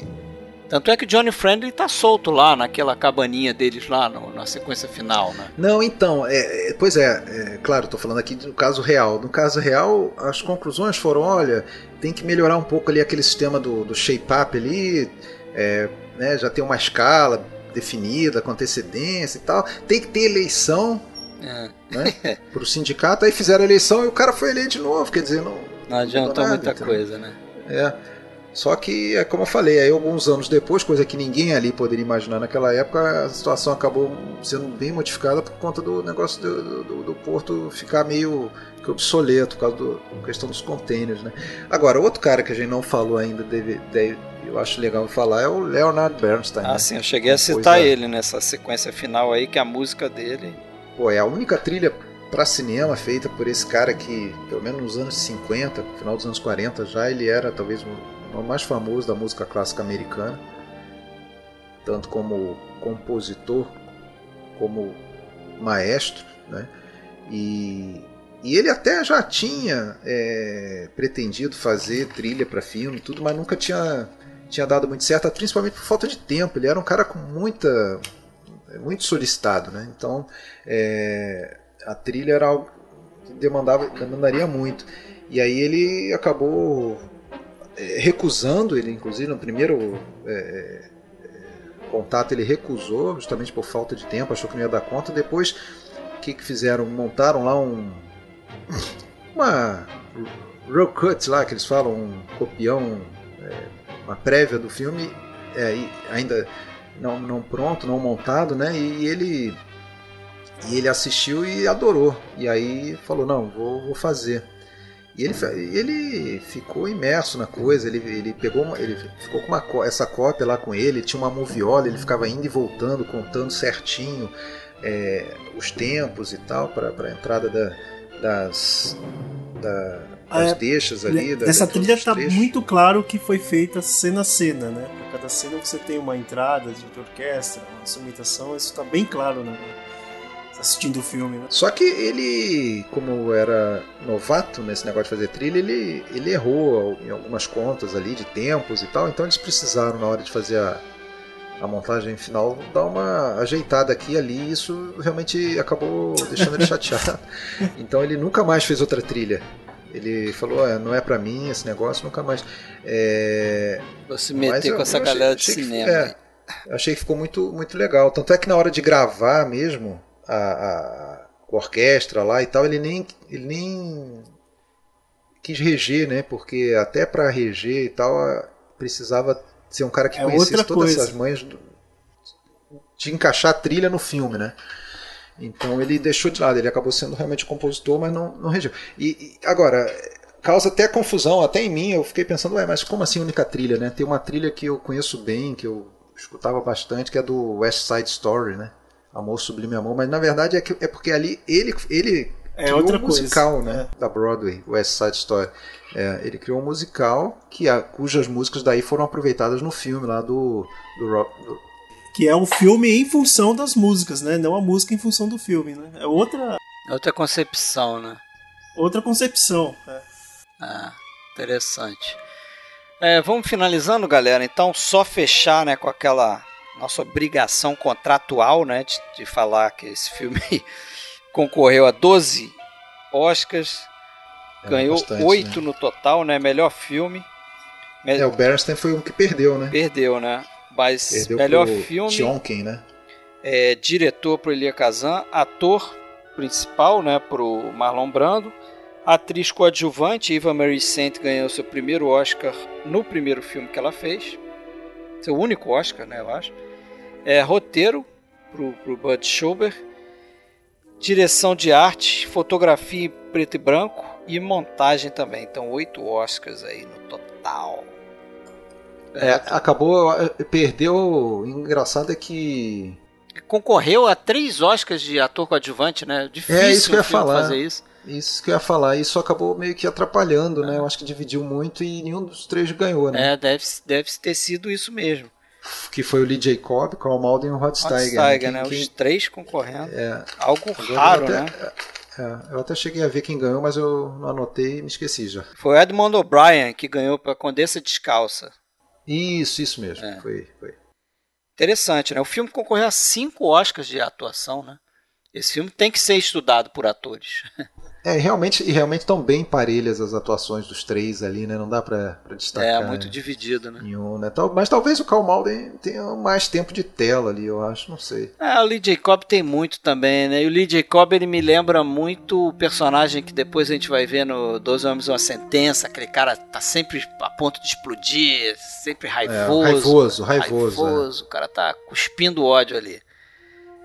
Tanto é que o Johnny Friendly tá solto lá naquela cabaninha deles lá no, na sequência final, né? Não, então, é, é, pois é, é, claro, tô falando aqui do caso real. No caso real, as conclusões foram, olha, tem que melhorar um pouco ali aquele sistema do, do shape-up ali, é, né, já tem uma escala definida com antecedência e tal. Tem que ter eleição é. né, pro sindicato, aí fizeram a eleição e o cara foi eleito de novo, quer dizer, não... Não adiantou nada, muita então. coisa, né? É. Só que, é como eu falei, aí alguns anos depois, coisa que ninguém ali poderia imaginar naquela época, a situação acabou sendo bem modificada por conta do negócio do, do, do porto ficar meio obsoleto, por causa da questão dos containers. Né? Agora, outro cara que a gente não falou ainda, deve, deve, eu acho legal falar, é o Leonard Bernstein. Ah, né? sim, eu cheguei a citar é. ele nessa sequência final aí, que a música dele. Pô, é a única trilha para cinema feita por esse cara que, pelo menos nos anos 50, final dos anos 40 já, ele era talvez o mais famoso da música clássica americana, tanto como compositor, como maestro, né? E, e ele até já tinha é, pretendido fazer trilha para filme, tudo, mas nunca tinha tinha dado muito certo, principalmente por falta de tempo. Ele era um cara com muita muito solicitado, né? Então é, a trilha era algo que demandava demandaria muito. E aí ele acabou é, recusando, ele inclusive no primeiro é, é, contato ele recusou, justamente por falta de tempo, achou que não ia dar conta. Depois, o que, que fizeram? Montaram lá um. Uma. Raw cut lá, que eles falam, um copião, é, uma prévia do filme, é, ainda não, não pronto, não montado, né? E ele e ele assistiu e adorou. E aí falou: Não, vou, vou fazer. E ele, ele ficou imerso na coisa, ele, ele pegou uma, ele ficou com uma, essa cópia lá com ele, tinha uma moviola, ele ficava indo e voltando, contando certinho é, os tempos e tal, para a entrada da, das, da, das é, deixas ali. Da, essa trilha está muito claro que foi feita cena a cena, né? Para cada cena você tem uma entrada de orquestra, uma instrumentação, isso está bem claro, né? Assistindo o filme. Né? Só que ele, como era novato nesse negócio de fazer trilha, ele, ele errou em algumas contas ali de tempos e tal, então eles precisaram, na hora de fazer a, a montagem final, dar uma ajeitada aqui e ali, e isso realmente acabou deixando ele chateado. Então ele nunca mais fez outra trilha. Ele falou, ah, não é para mim esse negócio, nunca mais. É... Você meter com essa galera de cinema. Que, é, achei que ficou muito, muito legal. Tanto é que na hora de gravar mesmo, a, a, orquestra lá e tal, ele nem, ele nem quis reger, né? Porque até para reger e tal, precisava ser um cara que é conhecesse todas coisa. essas manhas do, de encaixar a trilha no filme, né? Então ele deixou de lado, ele acabou sendo realmente compositor, mas não, não regeu. E, e, agora, causa até confusão, até em mim, eu fiquei pensando, ué, mas como assim única trilha, né? Tem uma trilha que eu conheço bem, que eu escutava bastante, que é do West Side Story, né? Amor Sublime Amor, mas na verdade é, que, é porque ali ele, ele é criou outra um musical né, é. da Broadway, West Side Story. É, ele criou um musical que a, cujas músicas daí foram aproveitadas no filme lá do, do, do, que é um filme em função das músicas, né? Não a música em função do filme, né? É outra outra concepção, né? Outra concepção. É. Ah, interessante. É, vamos finalizando, galera. Então, só fechar, né, com aquela nossa obrigação contratual, né, de, de falar que esse filme concorreu a 12 Oscars, é, ganhou bastante, 8 né? no total, né, melhor filme. É, o Bernstein foi o que perdeu, né? Perdeu, né? Mas perdeu melhor filme. Tionkin, né? É, diretor pro Elia Kazan, ator principal, né, pro Marlon Brando. Atriz coadjuvante, Eva Marie Saint ganhou seu primeiro Oscar no primeiro filme que ela fez. Seu único Oscar, né, eu acho. É, roteiro pro, pro Bud Schober. Direção de arte, fotografia em preto e branco e montagem também. Então, oito Oscars aí no total. É, acabou, perdeu. Engraçado é que concorreu a três Oscars de ator coadjuvante, né? Difícil é isso que eu ia falar. fazer isso. Isso que eu ia falar, isso acabou meio que atrapalhando, né? Eu acho que dividiu muito e nenhum dos três ganhou, né? É, deve, deve ter sido isso mesmo. Que foi o Lee Jacob, Carl Malden e o Rod Steiger. Steiger né? Quem, Os três concorrendo. É, Algo raro, até, né? É, eu até cheguei a ver quem ganhou, mas eu não anotei e me esqueci já. Foi o Edmond O'Brien que ganhou para Condessa Descalça. Isso, isso mesmo. É. Foi, foi. Interessante, né? O filme concorreu a cinco Oscars de atuação, né? Esse filme tem que ser estudado por atores. É, realmente, e realmente estão bem parelhas as atuações dos três ali, né? Não dá pra, pra destacar. É, muito dividido, né? Nenhum, né? Mas talvez o Carl Malden tenha mais tempo de tela ali, eu acho, não sei. É, o Lee Jacob tem muito também, né? E o Lee Jacob, ele me lembra muito o personagem que depois a gente vai ver no Doze Homens Uma Sentença, aquele cara tá sempre a ponto de explodir, sempre raivoso. É, raivoso, raivoso. Raivoso, é. o cara tá cuspindo ódio ali.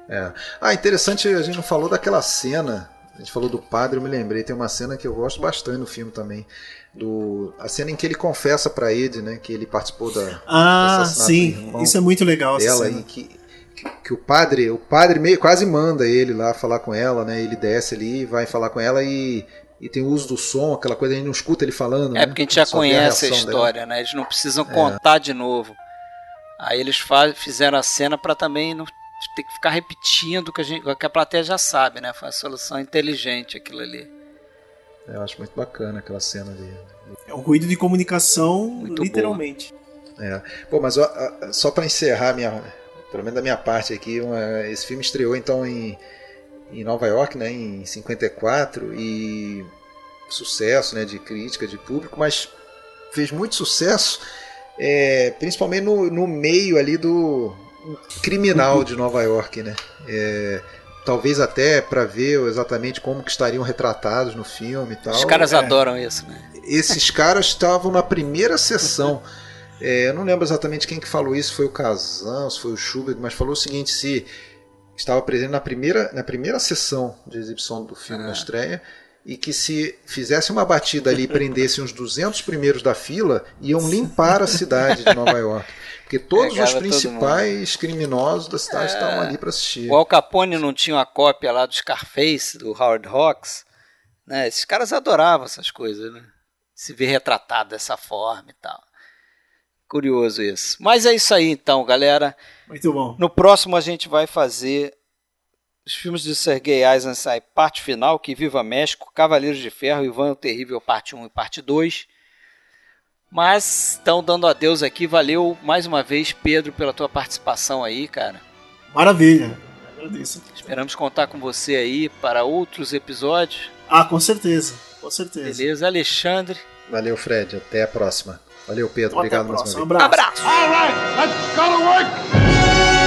É. Ah, interessante, a gente não falou daquela cena a gente falou do padre, eu me lembrei, tem uma cena que eu gosto bastante no filme também. Do, a cena em que ele confessa para Ed, né, que ele participou da Ah, sim, isso é muito legal dela e que, que, que, o padre, o padre meio quase manda ele lá falar com ela, né? Ele desce ali, vai falar com ela e e tem o uso do som, aquela coisa, a gente não escuta ele falando. É né? porque a gente já Só conhece a, a história, dela. né? Eles não precisam é. contar é. de novo. Aí eles fizeram a cena para também não ter que ficar repetindo o que a, gente, que a plateia já sabe, né? Foi uma solução inteligente aquilo ali. Eu acho muito bacana aquela cena ali. É um ruído de comunicação, muito literalmente. Boa. É. Pô, mas ó, só para encerrar minha, pelo menos da minha parte aqui, uma, esse filme estreou então em, em Nova York, né, em 54 e sucesso, né, de crítica, de público, mas fez muito sucesso, é, principalmente no, no meio ali do criminal de Nova York, né? É, talvez até para ver exatamente como que estariam retratados no filme e tal. Os caras é, adoram isso, né? Esses caras estavam na primeira sessão. É, eu não lembro exatamente quem que falou isso, foi o Kazan, se foi o Schubert, mas falou o seguinte, se estava presente na primeira, na primeira sessão de exibição do filme na estreia, e que se fizesse uma batida ali e prendesse uns 200 primeiros da fila, iam limpar a cidade de Nova York. Porque todos Pegava os principais criminosos da cidade é, estavam ali para assistir. O Al Capone não tinha uma cópia lá do Scarface, do Howard Hawks. Né? Esses caras adoravam essas coisas, né? Se ver retratado dessa forma e tal. Curioso isso. Mas é isso aí então, galera. Muito bom. No próximo a gente vai fazer os filmes de Sergei Eisenstein, parte final, Que Viva México, Cavaleiros de Ferro, Ivan o Terrível, parte 1 e parte 2. Mas estão dando adeus aqui. Valeu mais uma vez, Pedro, pela tua participação aí, cara. Maravilha. Agradeço. Esperamos contar com você aí para outros episódios. Ah, com certeza. Com certeza. Beleza, Alexandre. Valeu, Fred. Até a próxima. Valeu, Pedro. Até Obrigado mais uma vez. Um abraço. abraço. All right, let's go to work.